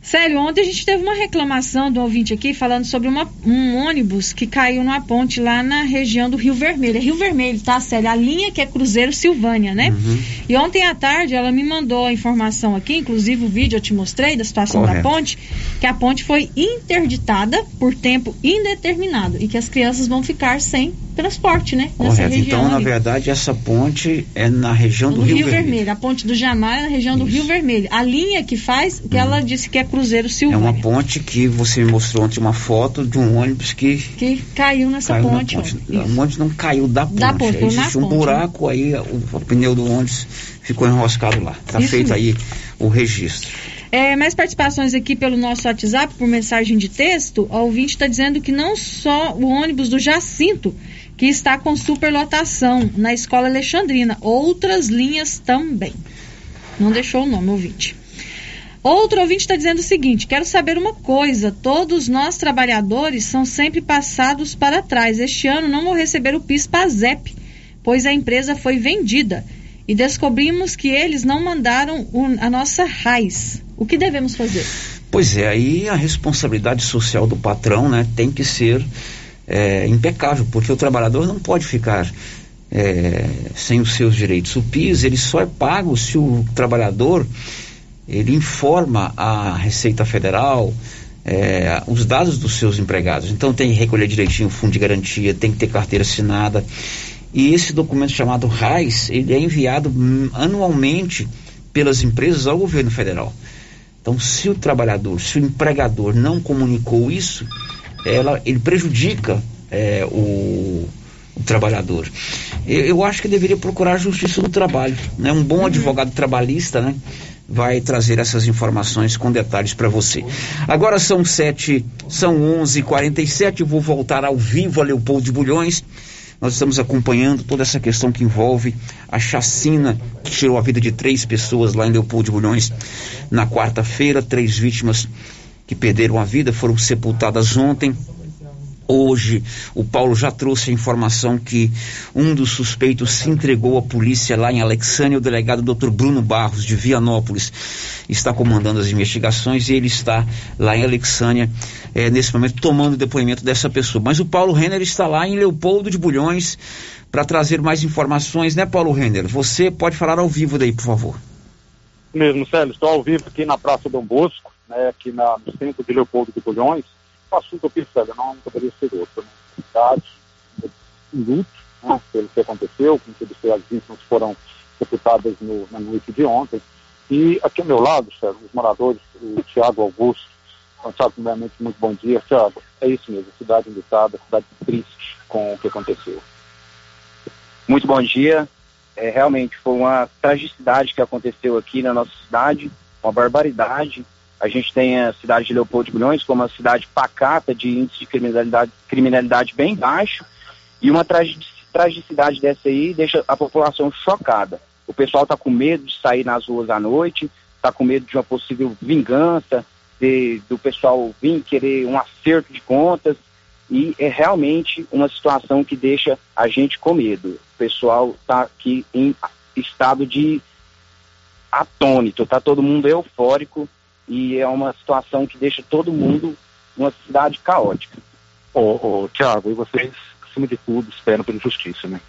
Sério, ontem a gente teve uma reclamação do ouvinte aqui falando sobre uma- um ônibus que caiu numa ponte lá na região do Rio Vermelho. É Rio Vermelho, tá, Célia? A linha que é Cruzeiro Silvânia, né? Uhum. E ontem à tarde ela me mandou a informação aqui, inclusive o vídeo eu te mostrei da situação da Correto. ponte, que a ponte foi interditada por tempo indeterminado e que as crianças vão ficar sem transporte, né? Correto. região Então, na ali. verdade, essa ponte é na região do, do Rio, Vermelho. Vermelho. a ponte do Jamar é na região do Rio Vermelho. A linha que faz, que ela disse que é Cruzeiro É Silvânia. uma ponte que você me mostrou ontem uma foto de um ônibus que que caiu nessa caiu ponte. ponte. O ônibus não caiu da ponte. Da ponte, Existe um ponte, né? buraco aí, o, o pneu do ônibus ficou enroscado lá. Tá Isso feito mesmo. aí o registro. É, mais participações aqui pelo nosso WhatsApp, por mensagem de texto. O ouvinte está dizendo que não só o ônibus do Jacinto, que está com superlotação na escola Alexandrina, outras linhas também. Não deixou o nome, ouvinte. Outro ouvinte está dizendo o seguinte: quero saber uma coisa. Todos nós trabalhadores são sempre passados para trás. Este ano não vou receber o PIS PASEP, pois a empresa foi vendida. E descobrimos que eles não mandaram a nossa raiz. O que devemos fazer? Pois é, aí a responsabilidade social do patrão né, tem que ser é, impecável, porque o trabalhador não pode ficar é, sem os seus direitos. O PIS ele só é pago se o trabalhador ele informa a Receita Federal é, os dados dos seus empregados. Então tem que recolher direitinho o fundo de garantia, tem que ter carteira assinada. E esse documento chamado RAIS, ele é enviado anualmente pelas empresas ao governo federal. Então, se o trabalhador, se o empregador não comunicou isso, ela, ele prejudica é, o, o trabalhador. Eu, eu acho que deveria procurar a justiça do trabalho. Né? Um bom advogado trabalhista né, vai trazer essas informações com detalhes para você. Agora são sete, são onze quarenta e sete. Vou voltar ao vivo a Leopoldo de Bulhões. Nós estamos acompanhando toda essa questão que envolve a chacina que tirou a vida de três pessoas lá em Leopoldo de Bulhões na quarta-feira. Três vítimas que perderam a vida foram sepultadas ontem. Hoje, o Paulo já trouxe a informação que um dos suspeitos se entregou à polícia lá em Alexânia. O delegado Dr. Bruno Barros, de Vianópolis, está comandando as investigações e ele está lá em Alexânia, eh, nesse momento, tomando o depoimento dessa pessoa. Mas o Paulo Renner está lá em Leopoldo de Bulhões para trazer mais informações, né, Paulo Renner? Você pode falar ao vivo daí, por favor. Mesmo, Célio, estou ao vivo aqui na Praça Dom Bosco, né, aqui na, no centro de Leopoldo de Bulhões. O assunto Célio, não poderia ser outro. Né? Cidade, em luto, né, pelo que aconteceu, com que as vítimas foram sepultadas no, na noite de ontem. E aqui ao meu lado, Célio, os moradores, o Tiago Augusto. Então, primeiramente, muito bom dia. Tiago, é isso mesmo, cidade enlutada, cidade triste com o que aconteceu. Muito bom dia. É, realmente foi uma tragicidade que aconteceu aqui na nossa cidade, uma barbaridade. A gente tem a cidade de Leopoldo de Bulhões como uma cidade pacata de índice de criminalidade, criminalidade bem baixo e uma tragi- tragicidade dessa aí deixa a população chocada. O pessoal está com medo de sair nas ruas à noite, está com medo de uma possível vingança, de- do pessoal vir querer um acerto de contas e é realmente uma situação que deixa a gente com medo. O pessoal está aqui em estado de atônito, tá todo mundo eufórico e é uma situação que deixa todo mundo numa cidade caótica. Ô, ô Tiago, e vocês, acima de tudo, esperam pela justiça, né?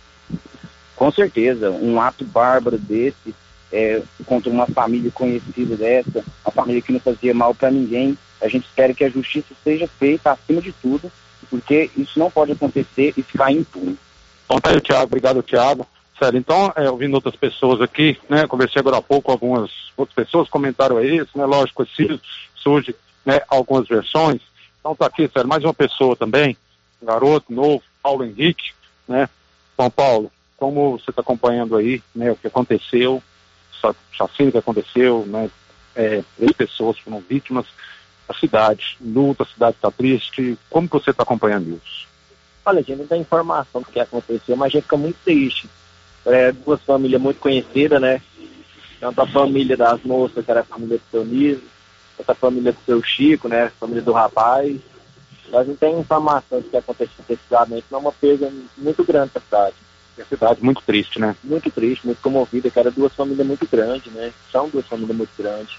Com certeza, um ato bárbaro desse é, contra uma família conhecida dessa, uma família que não fazia mal para ninguém, a gente espera que a justiça seja feita acima de tudo, porque isso não pode acontecer e ficar impune. Então tá aí, Tiago. Obrigado, Tiago. Sério, então, é, ouvindo outras pessoas aqui, né, conversei agora há pouco algumas outras pessoas, comentaram isso, né, lógico, assim, surge, né, algumas versões. Então tá aqui, sério, mais uma pessoa também, um garoto novo, Paulo Henrique, né, São Paulo, como você está acompanhando aí, né, o que aconteceu, chacina que aconteceu, né, é, três pessoas foram vítimas, a cidade luta, a cidade está triste, como você está acompanhando isso? Olha, a gente não tem informação do que aconteceu, mas a gente fica muito triste. É, duas famílias muito conhecidas, né? Tanto a família das moças, que era a família do seu Niso, quanto a família do seu Chico, né? A família do rapaz. Nós não tem informação do que aconteceu precisamente, mas é uma perda muito grande para a cidade. A cidade muito triste, né? Muito triste, muito comovida, que era duas famílias muito grandes, né? São duas famílias muito grandes.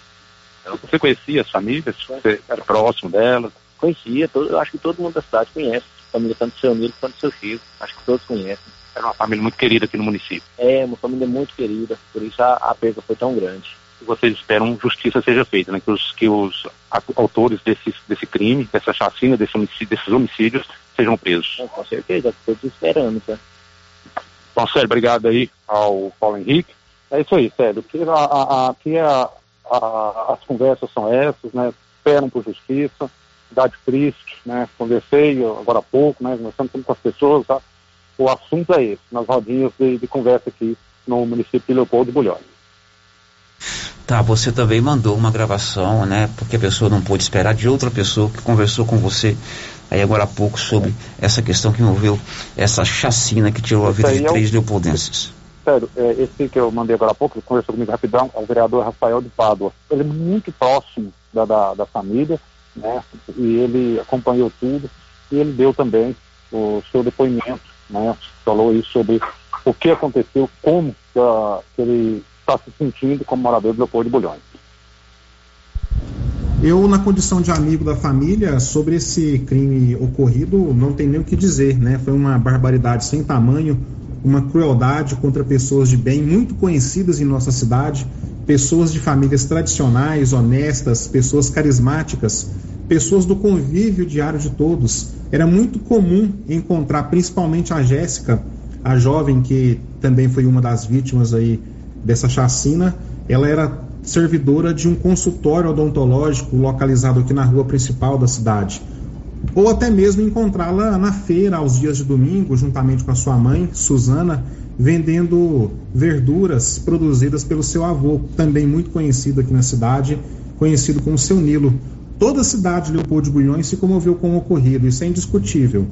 Você conhecia as famílias? Você era próximo delas? Conhecia, todo, eu acho que todo mundo da cidade conhece. A família tanto do seu Nilo quanto do seu Chico. Acho que todos conhecem. Era uma família muito querida aqui no município. É, uma família muito querida, por isso a, a perda foi tão grande. Vocês esperam justiça seja feita, né? Que os, que os autores desse, desse crime, dessa chacina, desse homicídio, desses homicídios, sejam presos. É, com certeza, todos esperamos, né? Então, sério, obrigado aí ao Paulo Henrique. É isso aí, sério. Aqui, a, aqui a- a- as conversas são essas, né? Esperam por justiça, cidade triste, né? Conversei agora há pouco, né? Conversando com as pessoas, tá? O assunto é esse, nas rodinhas de, de conversa aqui no município de Leopoldo Bulhões. Tá, você também mandou uma gravação, né? Porque a pessoa não pôde esperar de outra pessoa que conversou com você aí agora há pouco sobre essa questão que envolveu essa chacina que tirou a vida de aí é o- três leopoldenses. Sério, é, esse que eu mandei agora há pouco, conversou comigo rapidão, é o vereador Rafael de Pádua. Ele é muito próximo da, da, da família, né? E ele acompanhou tudo e ele deu também o seu depoimento, né? Falou aí sobre o que aconteceu, como que ele está se sentindo como morador de Leopoldo de Bulhões. Eu, na condição de amigo da família, sobre esse crime ocorrido, não tem nem o que dizer, né? Foi uma barbaridade sem tamanho, uma crueldade contra pessoas de bem muito conhecidas em nossa cidade, pessoas de famílias tradicionais, honestas, pessoas carismáticas, pessoas do convívio diário de todos. Era muito comum encontrar, principalmente a Jéssica, a jovem que também foi uma das vítimas aí dessa chacina. Ela era servidora de um consultório odontológico localizado aqui na rua principal da cidade. Ou até mesmo encontrá-la na feira aos dias de domingo, juntamente com a sua mãe, Suzana, vendendo verduras produzidas pelo seu avô, também muito conhecido aqui na cidade, conhecido como seu Nilo. Toda a cidade de Leopoldo de Bulhões se comoveu com o ocorrido, isso é indiscutível.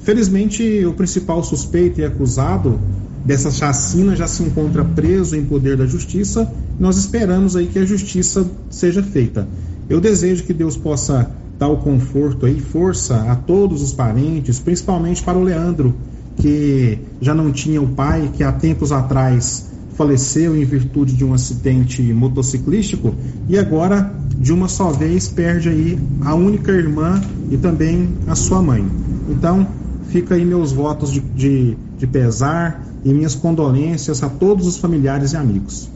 Felizmente, o principal suspeito e acusado dessa chacina já se encontra preso em poder da justiça. Nós esperamos aí que a justiça seja feita. Eu desejo que Deus possa dar o conforto aí, força a todos os parentes, principalmente para o Leandro, que já não tinha o pai, que há tempos atrás faleceu em virtude de um acidente motociclístico e agora de uma só vez perde aí a única irmã e também a sua mãe. Então, fica aí meus votos de, de, de pesar e minhas condolências a todos os familiares e amigos.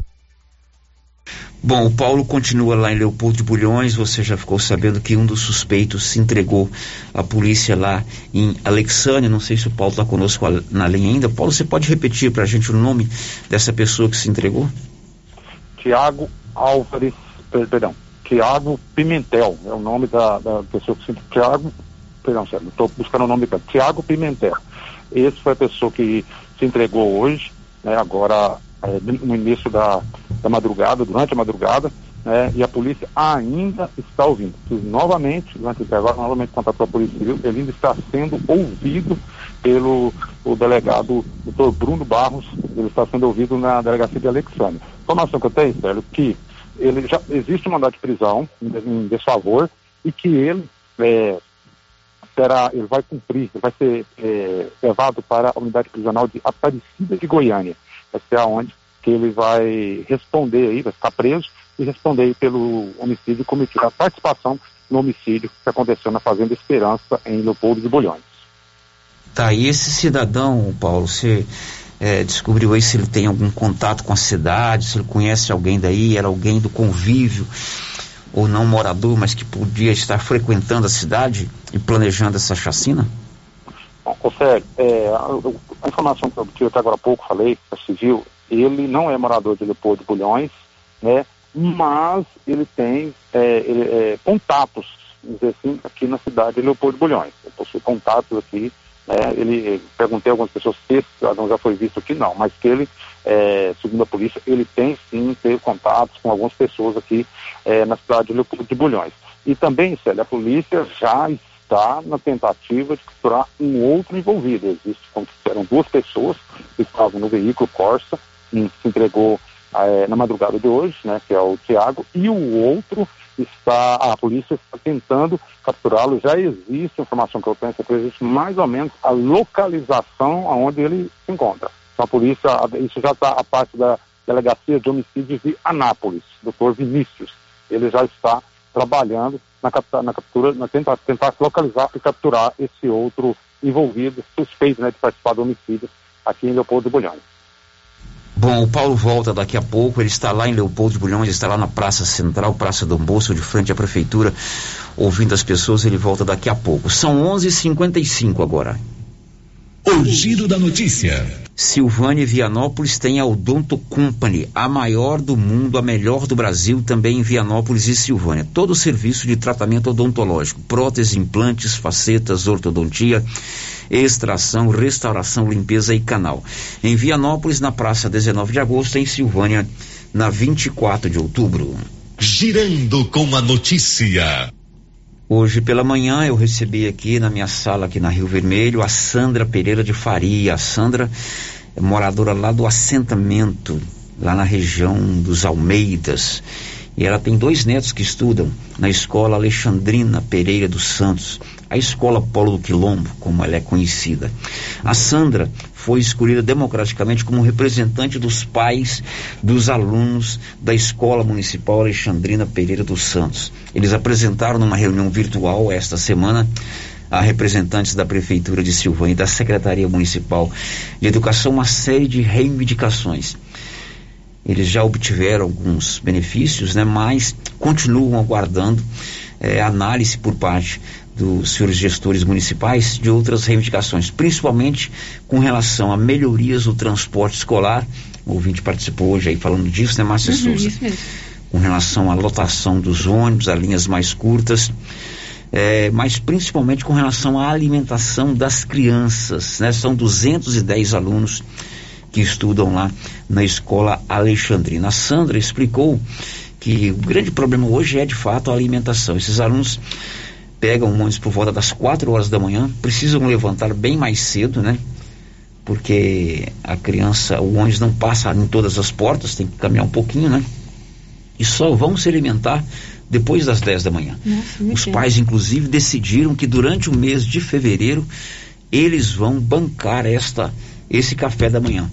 Bom, o Paulo continua lá em Leopoldo de Bulhões. Você já ficou sabendo que um dos suspeitos se entregou à polícia lá em Alexânia. Não sei se o Paulo está conosco na linha ainda. Paulo, você pode repetir para a gente o nome dessa pessoa que se entregou? Tiago Álvares, per- perdão, Tiago Pimentel, é o nome da, da pessoa que se Tiago, perdão, estou buscando o nome dele, Tiago Pimentel. Esse foi a pessoa que se entregou hoje, né, agora é, no início da, da madrugada, durante a madrugada, né, e a polícia ainda está ouvindo. Fiz novamente, durante o intervalo, novamente contatou a Polícia Civil, ele ainda está sendo ouvido pelo o delegado doutor Bruno Barros, ele está sendo ouvido na delegacia de Alexandre. Informação que eu tenho, Célio, que ele já existe um mandado de prisão em, em desfavor e que ele é, será, ele vai cumprir, ele vai ser é, levado para a unidade prisional de Aparecida de Goiânia. Vai ser aonde que ele vai responder aí, vai ficar preso, e responder aí pelo homicídio cometido, a participação no homicídio que aconteceu na Fazenda Esperança, em Leopoldo de Bulhões. Tá, e esse cidadão, Paulo, você é, descobriu aí se ele tem algum contato com a cidade, se ele conhece alguém daí, era alguém do convívio, ou não morador, mas que podia estar frequentando a cidade e planejando essa chacina? Sério, é, a, a, informação que eu obtive até agora há pouco, falei, a civil, ele não é morador de Leopoldo de Bulhões, né, mas ele tem é, ele, é, contatos, dizer assim, aqui na cidade de Leopoldo de Bulhões. Ele possui contatos aqui, né, ele, perguntei a algumas pessoas se esse cidadão já foi visto aqui, não, mas que ele, é, segundo a polícia, ele tem sim, teve contatos com algumas pessoas aqui é, na cidade de Leopoldo de Bulhões. E também, Célia, a polícia já está na tentativa de capturar um outro envolvido. Existe, eram duas pessoas que estavam no veículo Corsa, um se entregou é, na madrugada de hoje, né, que é o Tiago, e o outro está, a polícia está tentando capturá-lo. Já existe informação que eu tenho que existe mais ou menos a localização aonde ele se encontra. Então a polícia, isso já está a parte da delegacia de homicídios de Anápolis, doutor Vinícius. Ele já está trabalhando na, captura, na captura, na tentar, tentar localizar e capturar esse outro envolvido, suspeito né, de participar do homicídio aqui em Leopoldo de Bulhões. Bom, o Paulo volta daqui a pouco, ele está lá em Leopoldo de Bulhões, está lá na Praça Central, Praça Dom Bosco, de frente à Prefeitura, ouvindo as pessoas, ele volta daqui a pouco. São 11:55 h 55 agora. O giro da notícia. Silvânia e Vianópolis tem a Odonto Company, a maior do mundo, a melhor do Brasil, também em Vianópolis e Silvânia. Todo o serviço de tratamento odontológico, próteses, implantes, facetas, ortodontia, extração, restauração, limpeza e canal. Em Vianópolis, na praça 19 de agosto, em Silvânia, na 24 de outubro. Girando com a notícia. Hoje pela manhã eu recebi aqui na minha sala aqui na Rio Vermelho a Sandra Pereira de Faria. A Sandra é moradora lá do assentamento, lá na região dos Almeidas. E ela tem dois netos que estudam na escola Alexandrina Pereira dos Santos, a escola Polo do Quilombo, como ela é conhecida. A Sandra foi escolhida democraticamente como representante dos pais dos alunos da Escola Municipal Alexandrina Pereira dos Santos. Eles apresentaram numa reunião virtual esta semana a representantes da Prefeitura de Silvânia e da Secretaria Municipal de Educação uma série de reivindicações eles já obtiveram alguns benefícios, né, mas continuam aguardando é, análise por parte dos senhores gestores municipais de outras reivindicações, principalmente com relação a melhorias do transporte escolar. O ouvinte participou hoje aí falando disso, né, Márcia Uhum, Souza? isso mesmo. Com relação à lotação dos ônibus, a linhas mais curtas. É, mas principalmente com relação à alimentação das crianças, né? São 210 alunos que estudam lá na escola Alexandrina. A Sandra explicou que o grande problema hoje é de fato a alimentação. Esses alunos pegam o ônibus por volta das 4 horas da manhã, precisam levantar bem mais cedo, né? Porque a criança, o ônibus não passa em todas as portas, tem que caminhar um pouquinho, né? E só vão se alimentar depois das 10 da manhã. Nossa, Os pais, inclusive, decidiram que durante o mês de fevereiro eles vão bancar esta esse café da manhã.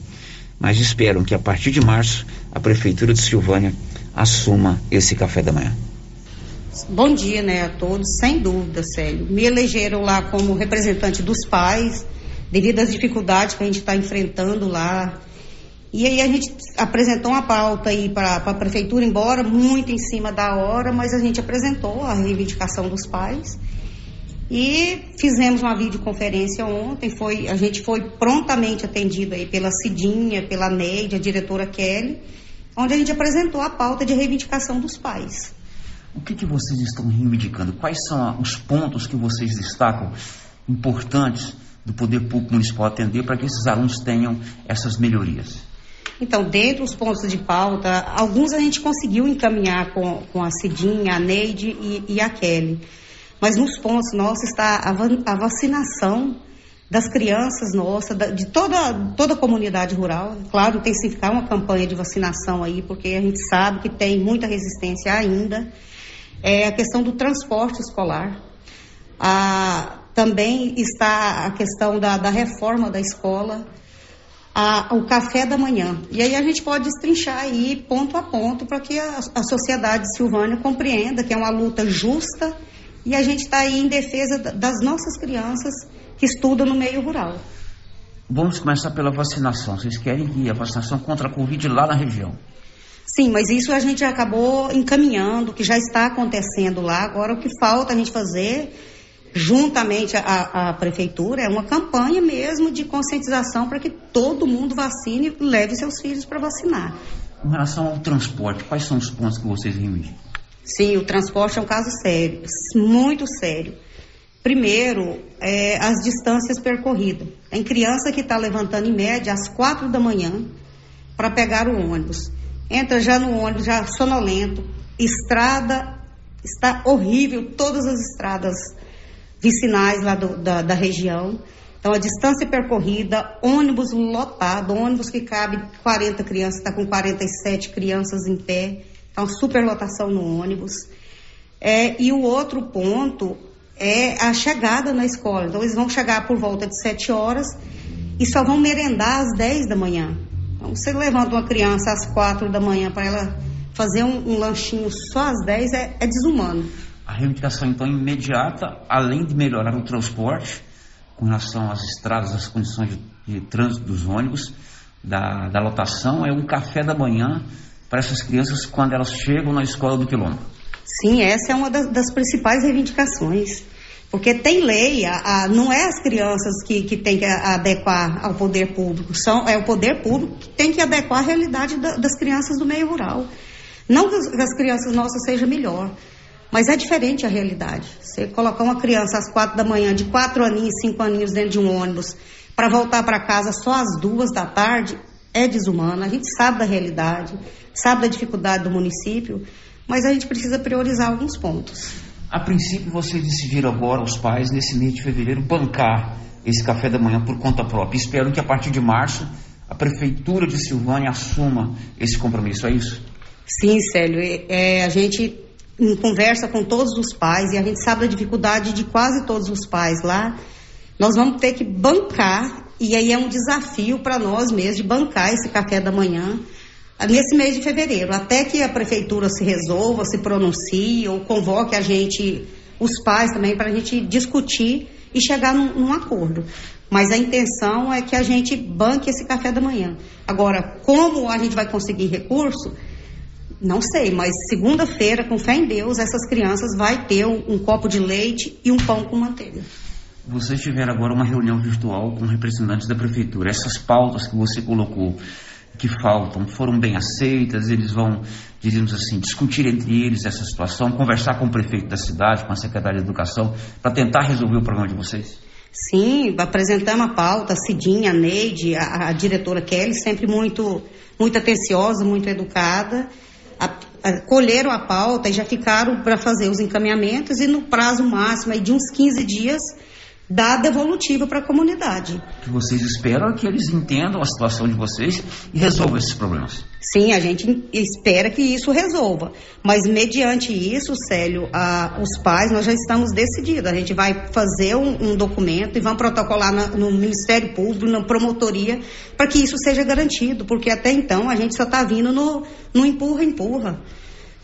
Mas esperam que a partir de março a prefeitura de Silvânia assuma esse café da manhã. Bom dia, né, a todos, sem dúvida, Célio. Me elegeram lá como representante dos pais, devido às dificuldades que a gente está enfrentando lá. E aí a gente apresentou uma pauta aí para a prefeitura, embora muito em cima da hora, mas a gente apresentou a reivindicação dos pais. E fizemos uma videoconferência ontem, foi, a gente foi prontamente atendido aí pela Cidinha, pela Neide, a diretora Kelly, onde a gente apresentou a pauta de reivindicação dos pais. O que, que vocês estão reivindicando? Quais são os pontos que vocês destacam importantes do poder público municipal atender para que esses alunos tenham essas melhorias? Então, dentro dos pontos de pauta, alguns a gente conseguiu encaminhar com, com a Cidinha, a Neide e, e a Kelly. Mas nos pontos nossos está a, va- a vacinação das crianças nossas, de toda, toda a comunidade rural. Claro, intensificar uma campanha de vacinação aí, porque a gente sabe que tem muita resistência ainda. É a questão do transporte escolar. Ah, também está a questão da, da reforma da escola. a, o café da manhã. E aí a gente pode destrinchar aí ponto a ponto para que a, a sociedade silvânia compreenda que é uma luta justa e a gente está aí em defesa das nossas crianças que estudam no meio rural. Vamos começar pela vacinação. Vocês querem que a vacinação contra a Covid lá na região? Sim, mas isso a gente acabou encaminhando, que já está acontecendo lá. Agora o que falta a gente fazer, juntamente à, à prefeitura, é uma campanha mesmo de conscientização para que todo mundo vacine e leve seus filhos para vacinar. Com relação ao transporte, quais são os pontos que vocês reivindicam? Sim, o transporte é um caso sério, muito sério. Primeiro, é, as distâncias percorridas. Tem criança que está levantando em média às quatro da manhã para pegar o ônibus. Entra já no ônibus, já sonolento. Estrada está horrível, todas as estradas vicinais lá do, da, da região. Então, a distância percorrida, ônibus lotado, ônibus que cabe 40 crianças, está com 47 crianças em pé. Então, superlotação no ônibus. É, e o outro ponto é a chegada na escola. Então, eles vão chegar por volta de 7 horas e só vão merendar às 10 da manhã. Então, você levanta uma criança às 4 da manhã para ela fazer um, um, lanchinho só às 10 é, é desumano. A reivindicação, então, imediata, além de melhorar o transporte, com relação às estradas, às condições de, de trânsito dos ônibus, da, da lotação, é um café da manhã para essas crianças quando elas chegam na escola do quilombo. Sim, essa é uma das, das principais reivindicações. Porque tem lei, a, a, não é as crianças que, que tem que adequar ao poder público, são, é o poder público que tem que adequar a realidade da, das crianças do meio rural. Não que as crianças nossas sejam melhor, mas é diferente a realidade. Você colocar uma criança às quatro da manhã, de quatro aninhos, cinco aninhos dentro de um ônibus, para voltar para casa só às duas da tarde, é desumano. A gente sabe da realidade, sabe da dificuldade do município, mas a gente precisa priorizar alguns pontos. A princípio, vocês decidiram agora, os pais, nesse mês de fevereiro, bancar esse café da manhã por conta própria. Espero que a partir de março a Prefeitura de Silvânia assuma esse compromisso, é isso? Sim, Célio. É, a gente conversa com todos os pais e a gente sabe da dificuldade de quase todos os pais lá. Nós vamos ter que bancar, e aí é um desafio para nós mesmos de bancar esse café da manhã nesse mês de fevereiro, até que a prefeitura se resolva, se pronuncie ou convoque a gente, os pais também, para a gente discutir e chegar num, num, acordo. Mas a intenção é que a gente banque esse café da manhã. Agora, como a gente vai conseguir recurso? Não sei, mas segunda-feira, com fé em Deus, essas crianças vai ter um, um copo de leite e um pão com manteiga. Vocês tiveram agora uma reunião virtual com representantes da prefeitura. Essas pautas que você colocou que faltam foram bem aceitas, eles vão, diríamos assim, discutir entre eles essa situação, conversar com o prefeito da cidade, com a secretária de educação, para tentar resolver o problema de vocês? Sim, apresentamos a pauta, a Cidinha, a Neide, a, a diretora Kelly, sempre muito, muito atenciosa, muito educada, a, a, colheram a pauta e já ficaram para fazer os encaminhamentos e no prazo máximo de uns 15 dias dar devolutiva para a comunidade. O que vocês esperam é que eles entendam a situação de vocês e resolvam esses problemas. Sim, a gente espera que isso resolva. Mas mediante isso, Célio, a, os pais, nós já estamos decididos. A gente vai fazer um, um documento e vamos protocolar na, no Ministério Público, na promotoria, para que isso seja garantido. Porque até então a gente só está vindo no, no empurra-empurra.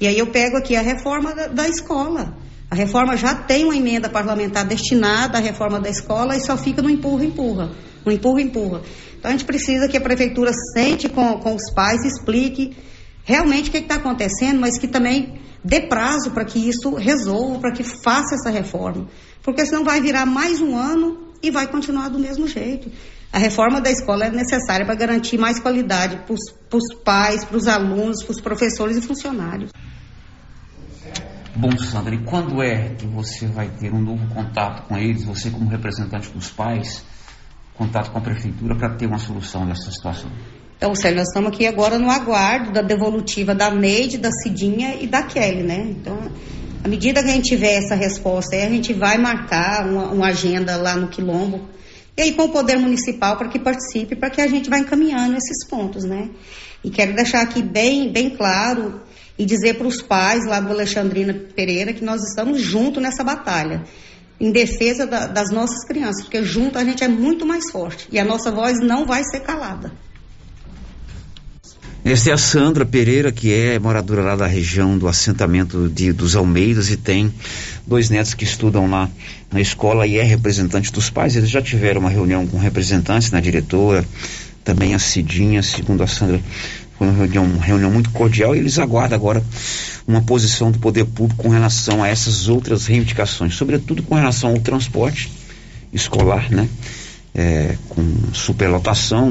E aí eu pego aqui a reforma da, da escola. A reforma já tem uma emenda parlamentar destinada à reforma da escola e só fica no empurra-empurra. No empurra-empurra. Então a gente precisa que a prefeitura sente com, com os pais e explique realmente o que está acontecendo, mas que também dê prazo para que isso resolva, para que faça essa reforma. Porque senão vai virar mais um ano e vai continuar do mesmo jeito. A reforma da escola é necessária para garantir mais qualidade para os pais, para os alunos, para os professores e funcionários. Bom, Sandra, e quando é que você vai ter um novo contato com eles, você como representante dos pais, contato com a prefeitura para ter uma solução dessa situação? Então, Sérgio, nós estamos aqui agora no aguardo da devolutiva da Neide, da Cidinha e da Kelly, né? Então, à medida que a gente tiver essa resposta a gente vai marcar uma, uma agenda lá no Quilombo, e aí com o Poder Municipal para que participe, para que a gente vá encaminhando esses pontos, né? E quero deixar aqui bem, bem claro e dizer para os pais lá do Alexandrina Pereira que nós estamos juntos nessa batalha. em defesa da, das nossas crianças, porque junto a gente é muito mais forte e a nossa voz não vai ser calada. Esta é a Sandra Pereira, que é moradora lá da região do assentamento de, dos Almeidas e tem dois netos que estudam lá na escola e é representante dos pais. Eles já tiveram uma reunião com representantes na diretora, também a Cidinha, segundo a Sandra, foi uma reunião, uma reunião muito cordial e eles aguardam agora uma posição do poder público com relação a essas outras reivindicações, sobretudo com relação ao transporte escolar, né? É, com superlotação,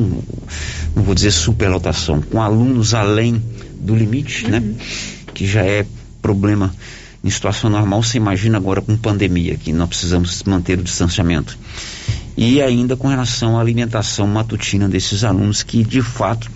não vou dizer superlotação, com alunos além do limite, né? Que já é problema em situação normal, você imagina agora com pandemia, que nós precisamos manter o distanciamento. E ainda com relação à alimentação matutina desses alunos, que de fato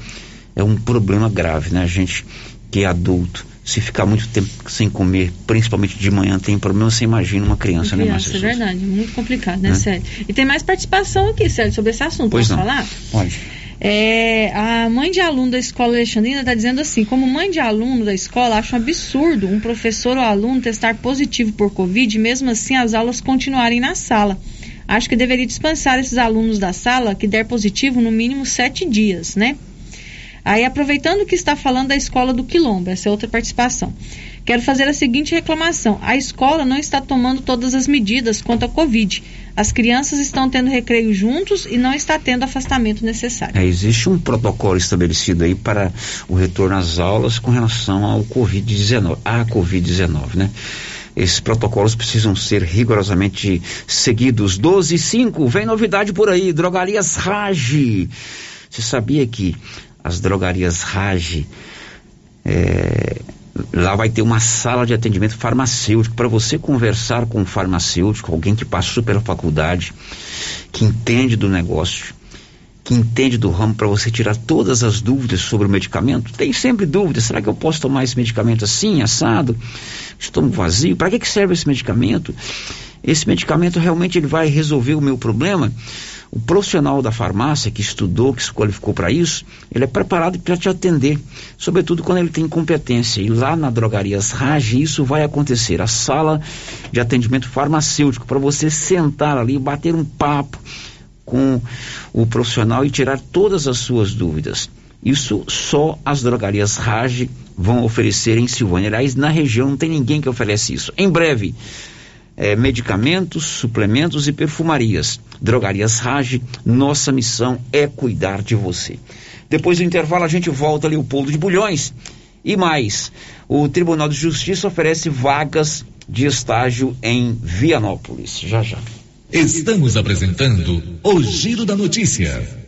é um problema grave, né? A gente que é adulto, se ficar muito tempo sem comer, principalmente de manhã, tem problema, você imagina uma criança, criança né, Márcia? É verdade, muito complicado, né, Né? Sérgio? E tem mais participação aqui, Sérgio, sobre esse assunto. Pois Posso não. falar? Pode. É, a mãe de aluno da escola Alexandrina está dizendo assim: como mãe de aluno da escola, acho um absurdo um professor ou aluno testar positivo por Covid e mesmo assim as aulas continuarem na sala. Acho que deveria dispensar esses alunos da sala que der positivo no mínimo sete dias, né? Aí, aproveitando que está falando da escola do Quilombo, essa é outra participação. Quero fazer a seguinte reclamação: a escola não está tomando todas as medidas quanto à Covid. As crianças estão tendo recreio juntos e não está tendo afastamento necessário. É, existe um protocolo estabelecido aí para o retorno às aulas com relação ao Covid-19, à Covid-19, né? Esses protocolos precisam ser rigorosamente seguidos. 12 e 5, vem novidade por aí, drogarias Rage. Você sabia que as drogarias Rage, é, lá vai ter uma sala de atendimento farmacêutico para você conversar com um farmacêutico, alguém que passou pela faculdade, que entende do negócio, que entende do ramo para você tirar todas as dúvidas sobre o medicamento. Tem sempre dúvidas, será que eu posso tomar esse medicamento assim, assado, estômago vazio? Para que, que serve esse medicamento? Esse medicamento realmente ele vai resolver o meu problema? O profissional da farmácia que estudou, que se qualificou para isso, ele é preparado para te atender, sobretudo quando ele tem competência. E lá na Drogarias Rage isso vai acontecer. A sala de atendimento farmacêutico, para você sentar ali, bater um papo com o profissional e tirar todas as suas dúvidas. Isso só as drogarias Rage vão oferecer em Silvânia. Aliás, na região não tem ninguém que oferece isso. Em breve, eh, medicamentos, suplementos e perfumarias. Drogarias Rage, nossa missão é cuidar de você. Depois do intervalo, a gente volta ali o Leopoldo de Bulhões. E mais, o Tribunal de Justiça oferece vagas de estágio em Vianópolis. Já já. Estamos apresentando o Giro da Notícia.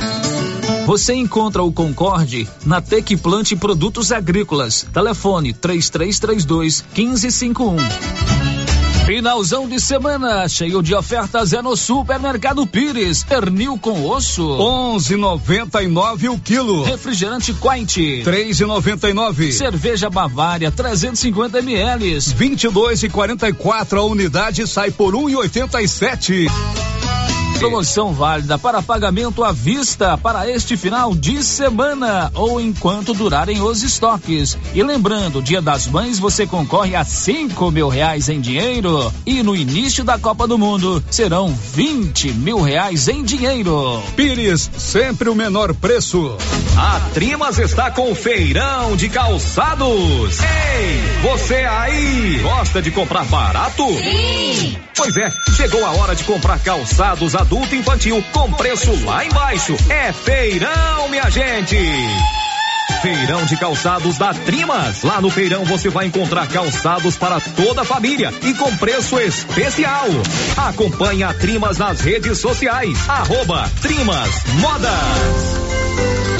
Você encontra o Concorde na Tec Plante Produtos Agrícolas. Telefone 3332 1551. Finalzão de semana, cheio de ofertas é no Supermercado Pires. Pernil com osso, 11,99 o quilo. Refrigerante Quite, 3,99. Cerveja Bavária, 350 ml. 22 e 44 a unidade sai por 1,87. Promoção válida para pagamento à vista para este final de semana ou enquanto durarem os estoques. E lembrando, Dia das Mães você concorre a cinco mil reais em dinheiro e no início da Copa do Mundo serão 20 mil reais em dinheiro. Pires, sempre o menor preço. A Trimas está com o feirão de calçados. Ei, você aí, gosta de comprar barato? Sim. Pois é, chegou a hora de comprar calçados adulto e infantil com preço lá embaixo. É feirão, minha gente. Feirão de calçados da Trimas. Lá no feirão você vai encontrar calçados para toda a família e com preço especial. Acompanhe a Trimas nas redes sociais. Arroba Trimas Modas.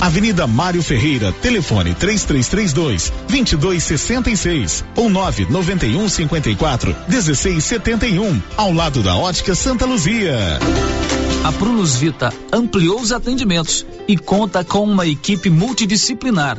Avenida Mário Ferreira, telefone 3332 2266 ou 991 54 1671, ao lado da Ótica Santa Luzia. A Prunus Vita ampliou os atendimentos e conta com uma equipe multidisciplinar,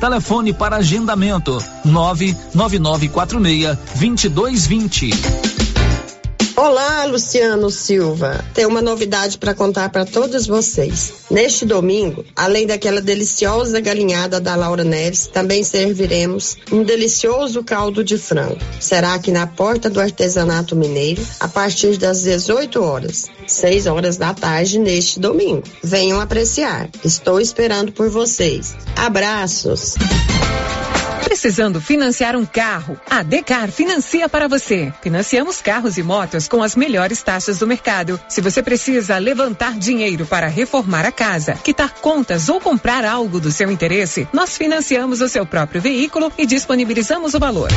Telefone para agendamento: 99946 2220. Olá, Luciano Silva. Tem uma novidade para contar para todos vocês. Neste domingo, além daquela deliciosa galinhada da Laura Neves, também serviremos um delicioso caldo de frango. Será aqui na porta do artesanato mineiro, a partir das 18 horas, 6 horas da tarde neste domingo. Venham apreciar. Estou esperando por vocês. Abraços. Precisando financiar um carro? A Decar financia para você. Financiamos carros e motos com as melhores taxas do mercado. Se você precisa levantar dinheiro para reformar a casa, quitar contas ou comprar algo do seu interesse, nós financiamos o seu próprio veículo e disponibilizamos o valor.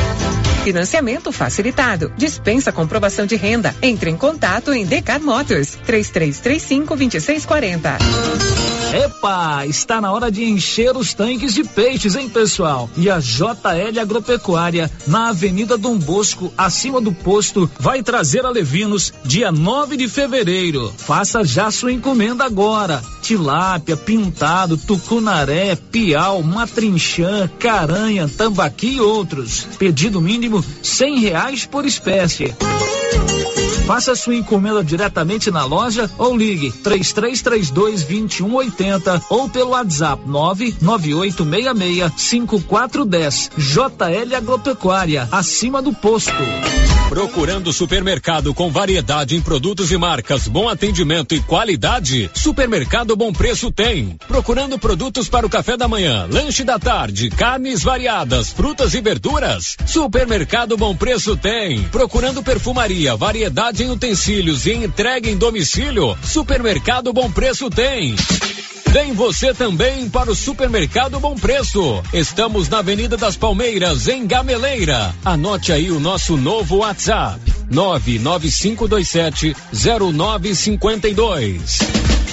Financiamento facilitado. Dispensa comprovação de renda. Entre em contato em Decar Motors 3335 2640. Epa, está na hora de encher os tanques de peixes, hein, pessoal? E a JL Agropecuária, na Avenida Dom Bosco, acima do posto, vai trazer a Levinos dia 9 de fevereiro. Faça já sua encomenda agora. Tilápia, pintado, tucunaré, piau, matrinchã, caranha, tambaqui e outros. Pedido mínimo cem reais por espécie. Faça sua encomenda diretamente na loja ou ligue 3332 2180 ou pelo WhatsApp 99866 5410. JL Agropecuária, acima do posto. Procurando supermercado com variedade em produtos e marcas, bom atendimento e qualidade? Supermercado Bom Preço tem. Procurando produtos para o café da manhã, lanche da tarde, carnes variadas, frutas e verduras? Supermercado Bom Preço tem. Procurando perfumaria, variedade em utensílios e entrega em domicílio? Supermercado Bom Preço tem. Vem você também para o Supermercado Bom Preço. Estamos na Avenida das Palmeiras, em Gameleira. Anote aí o nosso novo WhatsApp: 99527 0952.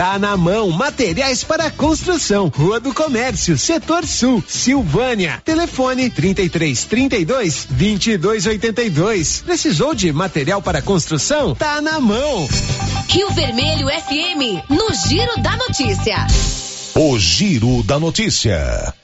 Tá na mão, materiais para construção. Rua do Comércio, Setor Sul, Silvânia. Telefone 33 32 22 82. Precisou de material para construção? Tá na mão. Rio Vermelho FM, no Giro da Notícia. O Giro da Notícia.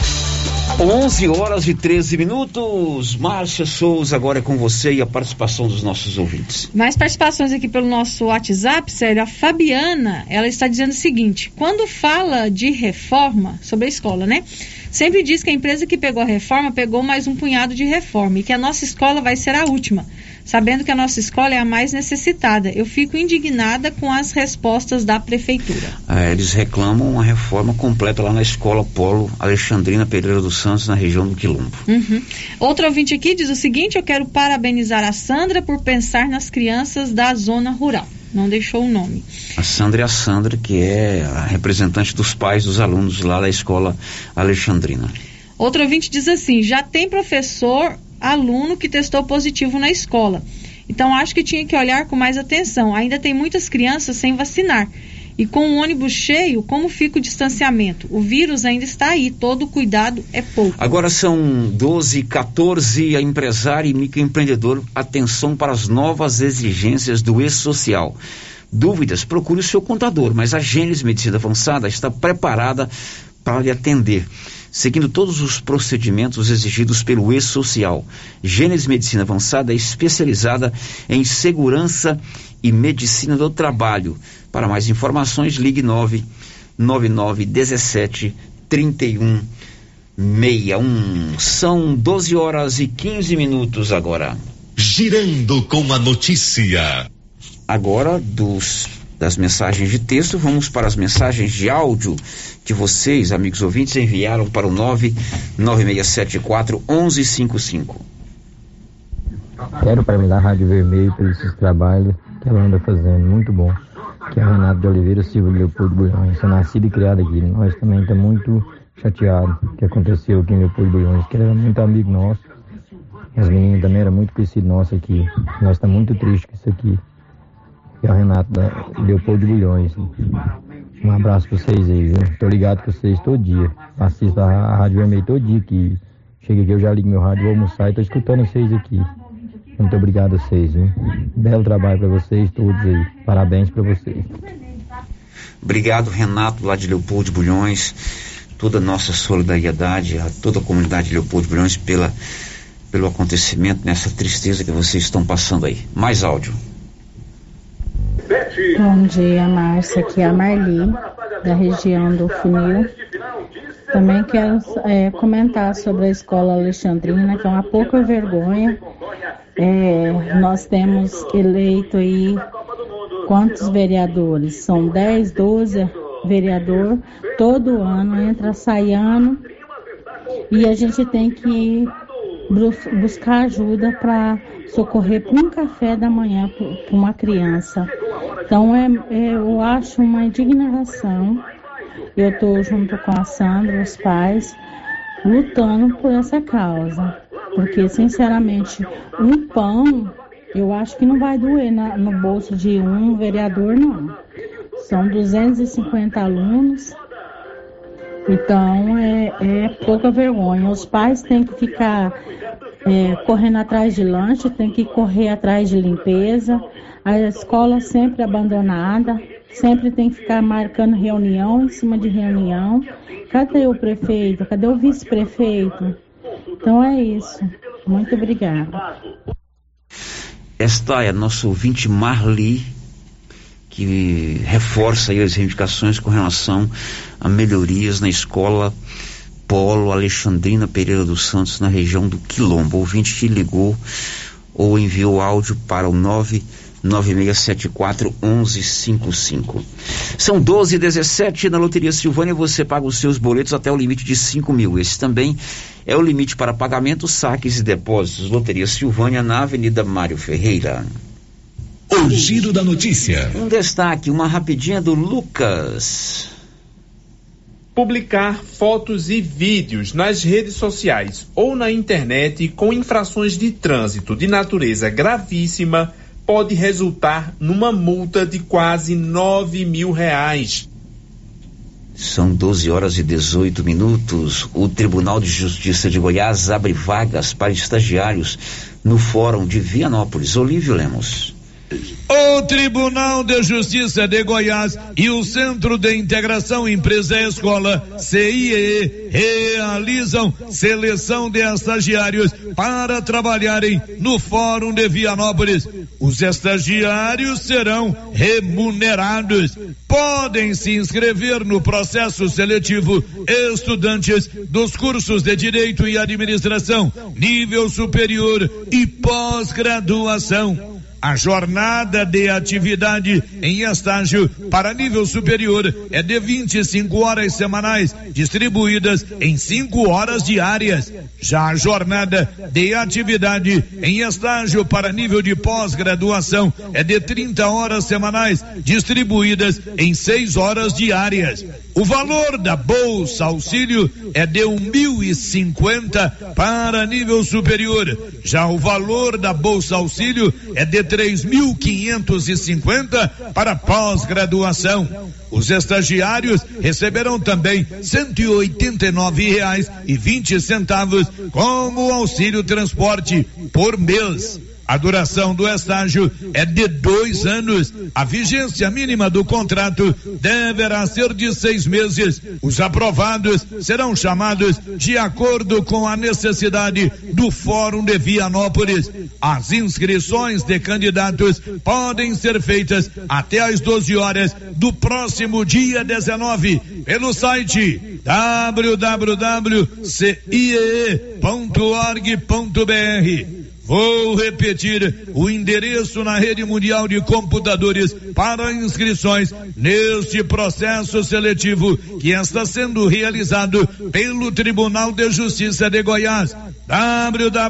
11 horas e 13 minutos. Márcia Souza, agora é com você e a participação dos nossos ouvintes. Mais participações aqui pelo nosso WhatsApp, sério. A Fabiana, ela está dizendo o seguinte: quando fala de reforma sobre a escola, né? Sempre diz que a empresa que pegou a reforma pegou mais um punhado de reforma e que a nossa escola vai ser a última sabendo que a nossa escola é a mais necessitada. Eu fico indignada com as respostas da prefeitura. É, eles reclamam uma reforma completa lá na escola Polo Alexandrina Pereira dos Santos, na região do Quilombo. Uhum. Outro ouvinte aqui diz o seguinte: eu quero parabenizar a Sandra por pensar nas crianças da zona rural. Não deixou o nome. A Sandra é a Sandra, que é a representante dos pais dos alunos lá da escola Alexandrina. Outro ouvinte diz assim: já tem professor aluno que testou positivo na escola. Então acho que tinha que olhar com mais atenção. Ainda tem muitas crianças sem vacinar. E com o ônibus cheio, como fica o distanciamento? O vírus ainda está aí, todo cuidado é pouco. Agora são 12, 14, a empresário e microempreendedor, atenção para as novas exigências do e-social. Dúvidas? Procure o seu contador, mas a Gênesis Medicina Avançada está preparada para lhe atender seguindo todos os procedimentos exigidos pelo E-Social. Gênesis Medicina Avançada é especializada em segurança e medicina do trabalho. Para mais informações, ligue 999 17 31 61. São 12 horas e 15 minutos agora. Girando com a notícia. Agora dos das mensagens de texto, vamos para as mensagens de áudio que vocês, amigos ouvintes, enviaram para o 99674 1155. Quero parabenizar a Rádio Vermelho pelo esse trabalho que ela anda fazendo, muito bom. Que é a Renata de Oliveira Silva de Leopoldo Bulhões, sou nascido e criado aqui. Nós também estamos muito chateados que aconteceu aqui em Leopoldo Bulhões, que era muito amigo nosso. As meninas também eram muito conhecidas nosso aqui. Nós estamos muito tristes com isso aqui que é o Renato da Leopoldo de Bulhões. Um abraço pra vocês aí, viu? Tô ligado com vocês todo dia. Assisto a Rádio Vermelho todo dia que chega aqui, eu já ligo meu rádio, vou almoçar e tô escutando vocês aqui. Muito obrigado a vocês, viu? Belo trabalho para vocês todos aí. Parabéns para vocês. Obrigado, Renato, lá de Leopoldo de Bulhões. Toda a nossa solidariedade a toda a comunidade de Leopoldo de Bulhões pela, pelo acontecimento, nessa tristeza que vocês estão passando aí. Mais áudio. Bom dia, Márcia. Aqui é a Marli, da região do Funil. Também quero é, comentar sobre a escola Alexandrina, que é uma pouca vergonha. É, nós temos eleito aí quantos vereadores? São 10, 12 vereador. Todo ano entra, sai ano. E a gente tem que buscar ajuda para socorrer para um café da manhã para uma criança. Então é, é, eu acho uma indignação. Eu estou junto com a Sandra, os pais, lutando por essa causa. Porque, sinceramente, um pão eu acho que não vai doer na, no bolso de um vereador, não. São 250 alunos. Então é, é pouca vergonha. Os pais têm que ficar é, correndo atrás de lanche, têm que correr atrás de limpeza. A escola sempre abandonada, sempre tem que ficar marcando reunião em cima de reunião. Cadê o prefeito? Cadê o vice-prefeito? Então é isso. Muito obrigada. Esta é a nossa ouvinte Marli, que reforça as reivindicações com relação a melhorias na escola Polo Alexandrina Pereira dos Santos, na região do Quilombo. O ouvinte que ligou ou enviou áudio para o 9 9674 1155. São 12 e 17 na Loteria Silvânia. Você paga os seus boletos até o limite de 5 mil. Esse também é o limite para pagamento, saques e depósitos. Loteria Silvânia na Avenida Mário Ferreira. O giro da notícia. Um destaque, uma rapidinha do Lucas. Publicar fotos e vídeos nas redes sociais ou na internet com infrações de trânsito de natureza gravíssima pode resultar numa multa de quase 9 mil reais. São 12 horas e 18 minutos. O Tribunal de Justiça de Goiás abre vagas para estagiários no Fórum de Vianópolis. Olívio Lemos. O Tribunal de Justiça de Goiás e o Centro de Integração Empresa Escola CIE realizam seleção de estagiários para trabalharem no Fórum de Vianópolis. Os estagiários serão remunerados. Podem se inscrever no processo seletivo estudantes dos cursos de Direito e Administração, nível superior e pós-graduação. A jornada de atividade em estágio para nível superior é de 25 horas semanais, distribuídas em 5 horas diárias. Já a jornada de atividade em estágio para nível de pós-graduação é de 30 horas semanais, distribuídas em 6 horas diárias. O valor da bolsa auxílio é de um mil e cinquenta para nível superior. Já o valor da bolsa auxílio é de três mil quinhentos e cinquenta para pós-graduação. Os estagiários receberão também cento e oitenta e nove reais e vinte centavos como auxílio transporte por mês. A duração do estágio é de dois anos. A vigência mínima do contrato deverá ser de seis meses. Os aprovados serão chamados de acordo com a necessidade do Fórum de Vianópolis. As inscrições de candidatos podem ser feitas até às 12 horas do próximo dia 19 pelo site www.ciee.org.br. Vou repetir o endereço na rede mundial de computadores para inscrições neste processo seletivo que está sendo realizado pelo Tribunal de Justiça de Goiás. www.cie.org.br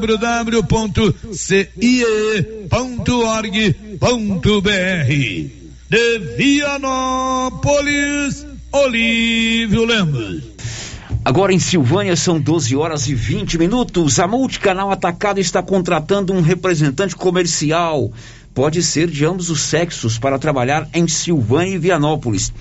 De Vianópolis, Olívio Lemos. Agora em Silvânia são 12 horas e 20 minutos. A Multicanal Atacado está contratando um representante comercial. Pode ser de ambos os sexos para trabalhar em Silvânia e Vianópolis.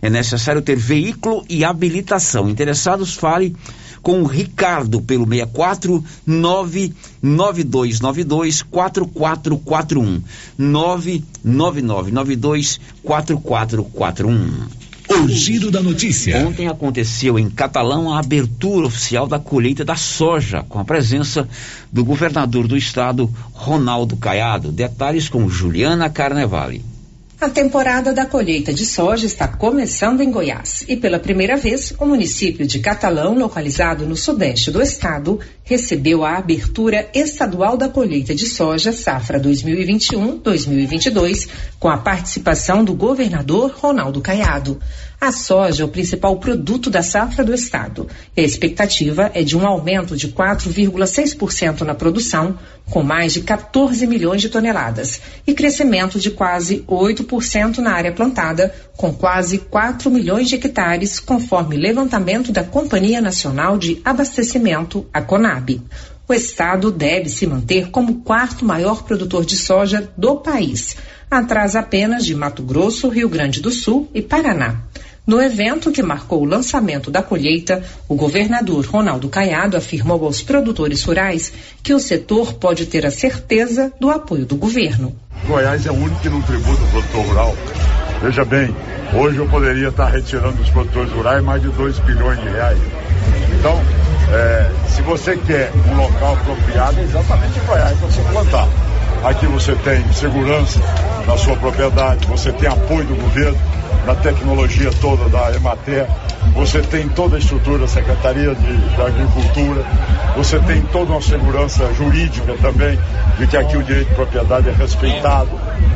É necessário ter veículo e habilitação. Interessados, fale com o Ricardo pelo 64 99292 4441 99992 4441 o giro da notícia. Ontem aconteceu em Catalão a abertura oficial da colheita da soja, com a presença do governador do estado, Ronaldo Caiado. Detalhes com Juliana Carnevale. A temporada da colheita de soja está começando em Goiás e pela primeira vez o município de Catalão, localizado no sudeste do estado, recebeu a abertura estadual da colheita de soja safra 2021-2022, com a participação do governador Ronaldo Caiado. A soja é o principal produto da safra do estado. E a expectativa é de um aumento de 4,6% na produção, com mais de 14 milhões de toneladas, e crescimento de quase 8% na área plantada, com quase 4 milhões de hectares, conforme levantamento da Companhia Nacional de Abastecimento, a CONAB. O estado deve se manter como quarto maior produtor de soja do país, atrás apenas de Mato Grosso, Rio Grande do Sul e Paraná. No evento que marcou o lançamento da colheita, o governador Ronaldo Caiado afirmou aos produtores rurais que o setor pode ter a certeza do apoio do governo. Goiás é o único que não tributa o produtor rural. Veja bem, hoje eu poderia estar retirando dos produtores rurais mais de 2 bilhões de reais. Então, é, se você quer um local apropriado, é exatamente em Goiás para você plantar. Aqui você tem segurança na sua propriedade, você tem apoio do governo na tecnologia toda da Emater, você tem toda a estrutura da Secretaria de, de Agricultura, você tem toda uma segurança jurídica também, de que aqui o direito de propriedade é respeitado,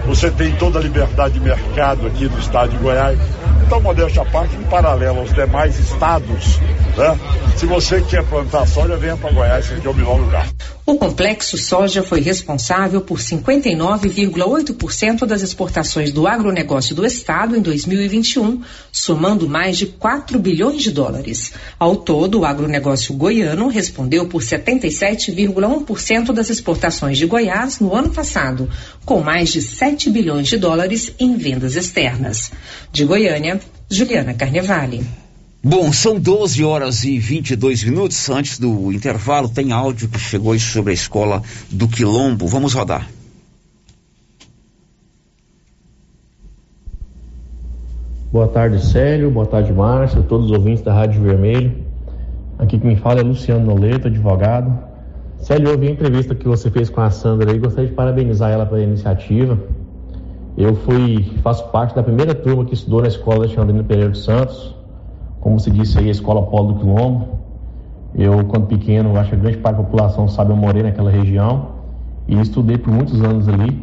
você tem toda a liberdade de mercado aqui no estado de Goiás. Então, modéstia à parte, em paralelo aos demais estados, né? Se você quer plantar soja, venha para Goiás, que é o melhor lugar. O complexo soja foi responsável por 59,8% das exportações do agronegócio do estado em 2021, somando mais de 4 bilhões de dólares. Ao todo, o agronegócio goiano respondeu por 77,1% das exportações de Goiás no ano passado, com mais de 7 bilhões de dólares em vendas externas. De Goiânia, Juliana Carnevale. Bom, são 12 horas e 22 minutos. Antes do intervalo, tem áudio que chegou sobre a escola do Quilombo. Vamos rodar. Boa tarde, Célio. Boa tarde, Márcio. Todos os ouvintes da Rádio Vermelho. Aqui que me fala é Luciano Noleto, advogado. Célio, eu vi a entrevista que você fez com a Sandra e gostaria de parabenizar ela pela iniciativa. Eu fui, faço parte da primeira turma que estudou na escola chamada Alexandrina Pereira dos Santos como se disse aí, a escola Polo do Quilombo. Eu, quando pequeno, acho que a grande parte da população sabe, eu morei naquela região e estudei por muitos anos ali.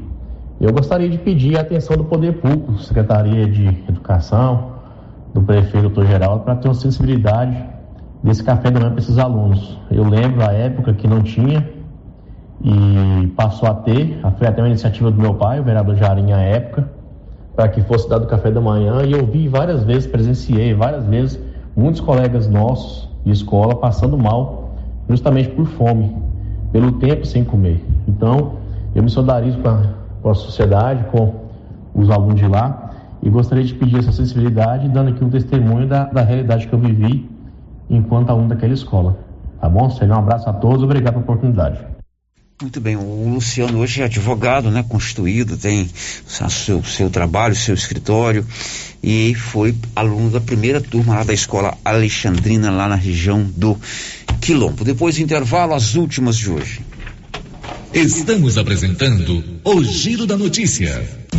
Eu gostaria de pedir a atenção do Poder Público, Secretaria de Educação, do Prefeito Doutor Geraldo, para ter uma sensibilidade desse café da manhã para esses alunos. Eu lembro a época que não tinha, e passou a ter, foi até uma iniciativa do meu pai, o vereador Jarim, à época, para que fosse dado café da manhã, e eu vi várias vezes, presenciei várias vezes, muitos colegas nossos de escola passando mal, justamente por fome, pelo tempo sem comer. Então, eu me solidarizo com a, sociedade, com os alunos de lá, e gostaria de pedir essa sensibilidade, dando aqui um testemunho da, da realidade que eu vivi enquanto aluno daquela escola. Tá bom? Seja um abraço a todos, obrigado pela oportunidade. Muito bem, o Luciano hoje é advogado, né, constituído, tem seu, seu trabalho, seu escritório e foi aluno da primeira turma lá da escola Alexandrina, lá na região do Quilombo. Depois do intervalo, as últimas de hoje. Estamos apresentando o Giro da Notícia.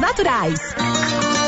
naturais.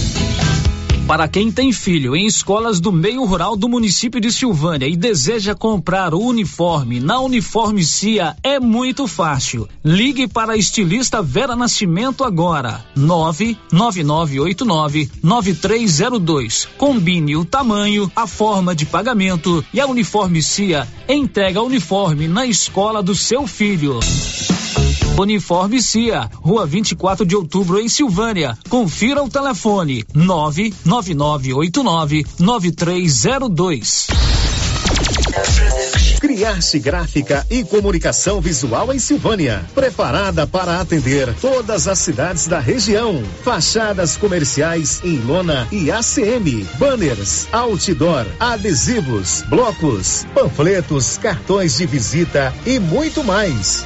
Para quem tem filho em escolas do meio rural do município de Silvânia e deseja comprar o uniforme na Uniforme Cia, é muito fácil. Ligue para a estilista Vera Nascimento agora. 99989 9302. Combine o tamanho, a forma de pagamento e a Uniforme Cia entrega o uniforme na escola do seu filho. Uniforme Cia, Rua 24 de Outubro, em Silvânia. Confira o telefone: 99989 9302. Criarte Gráfica e Comunicação Visual em Silvânia. Preparada para atender todas as cidades da região. Fachadas comerciais em lona e ACM. Banners, outdoor, adesivos, blocos, panfletos, cartões de visita e muito mais.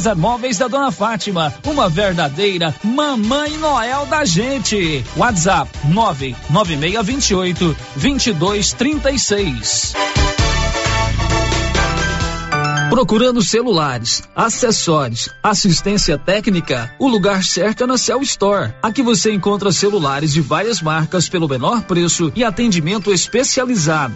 César Móveis da Dona Fátima, uma verdadeira mamãe Noel da gente. WhatsApp 99628 2236. Procurando celulares, acessórios, assistência técnica, o lugar certo é na Cell Store. Aqui você encontra celulares de várias marcas pelo menor preço e atendimento especializado.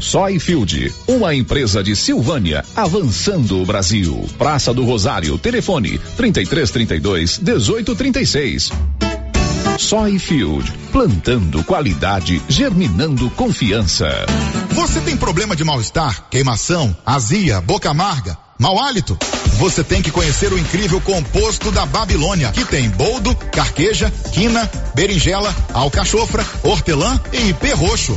Soyfield, uma empresa de Silvânia, avançando o Brasil. Praça do Rosário, telefone 3332 1836. Soyfield, plantando qualidade, germinando confiança. Você tem problema de mal-estar, queimação, azia, boca amarga, mau hálito? Você tem que conhecer o incrível composto da Babilônia, que tem boldo, carqueja, quina, berinjela, alcachofra, hortelã e ipê roxo.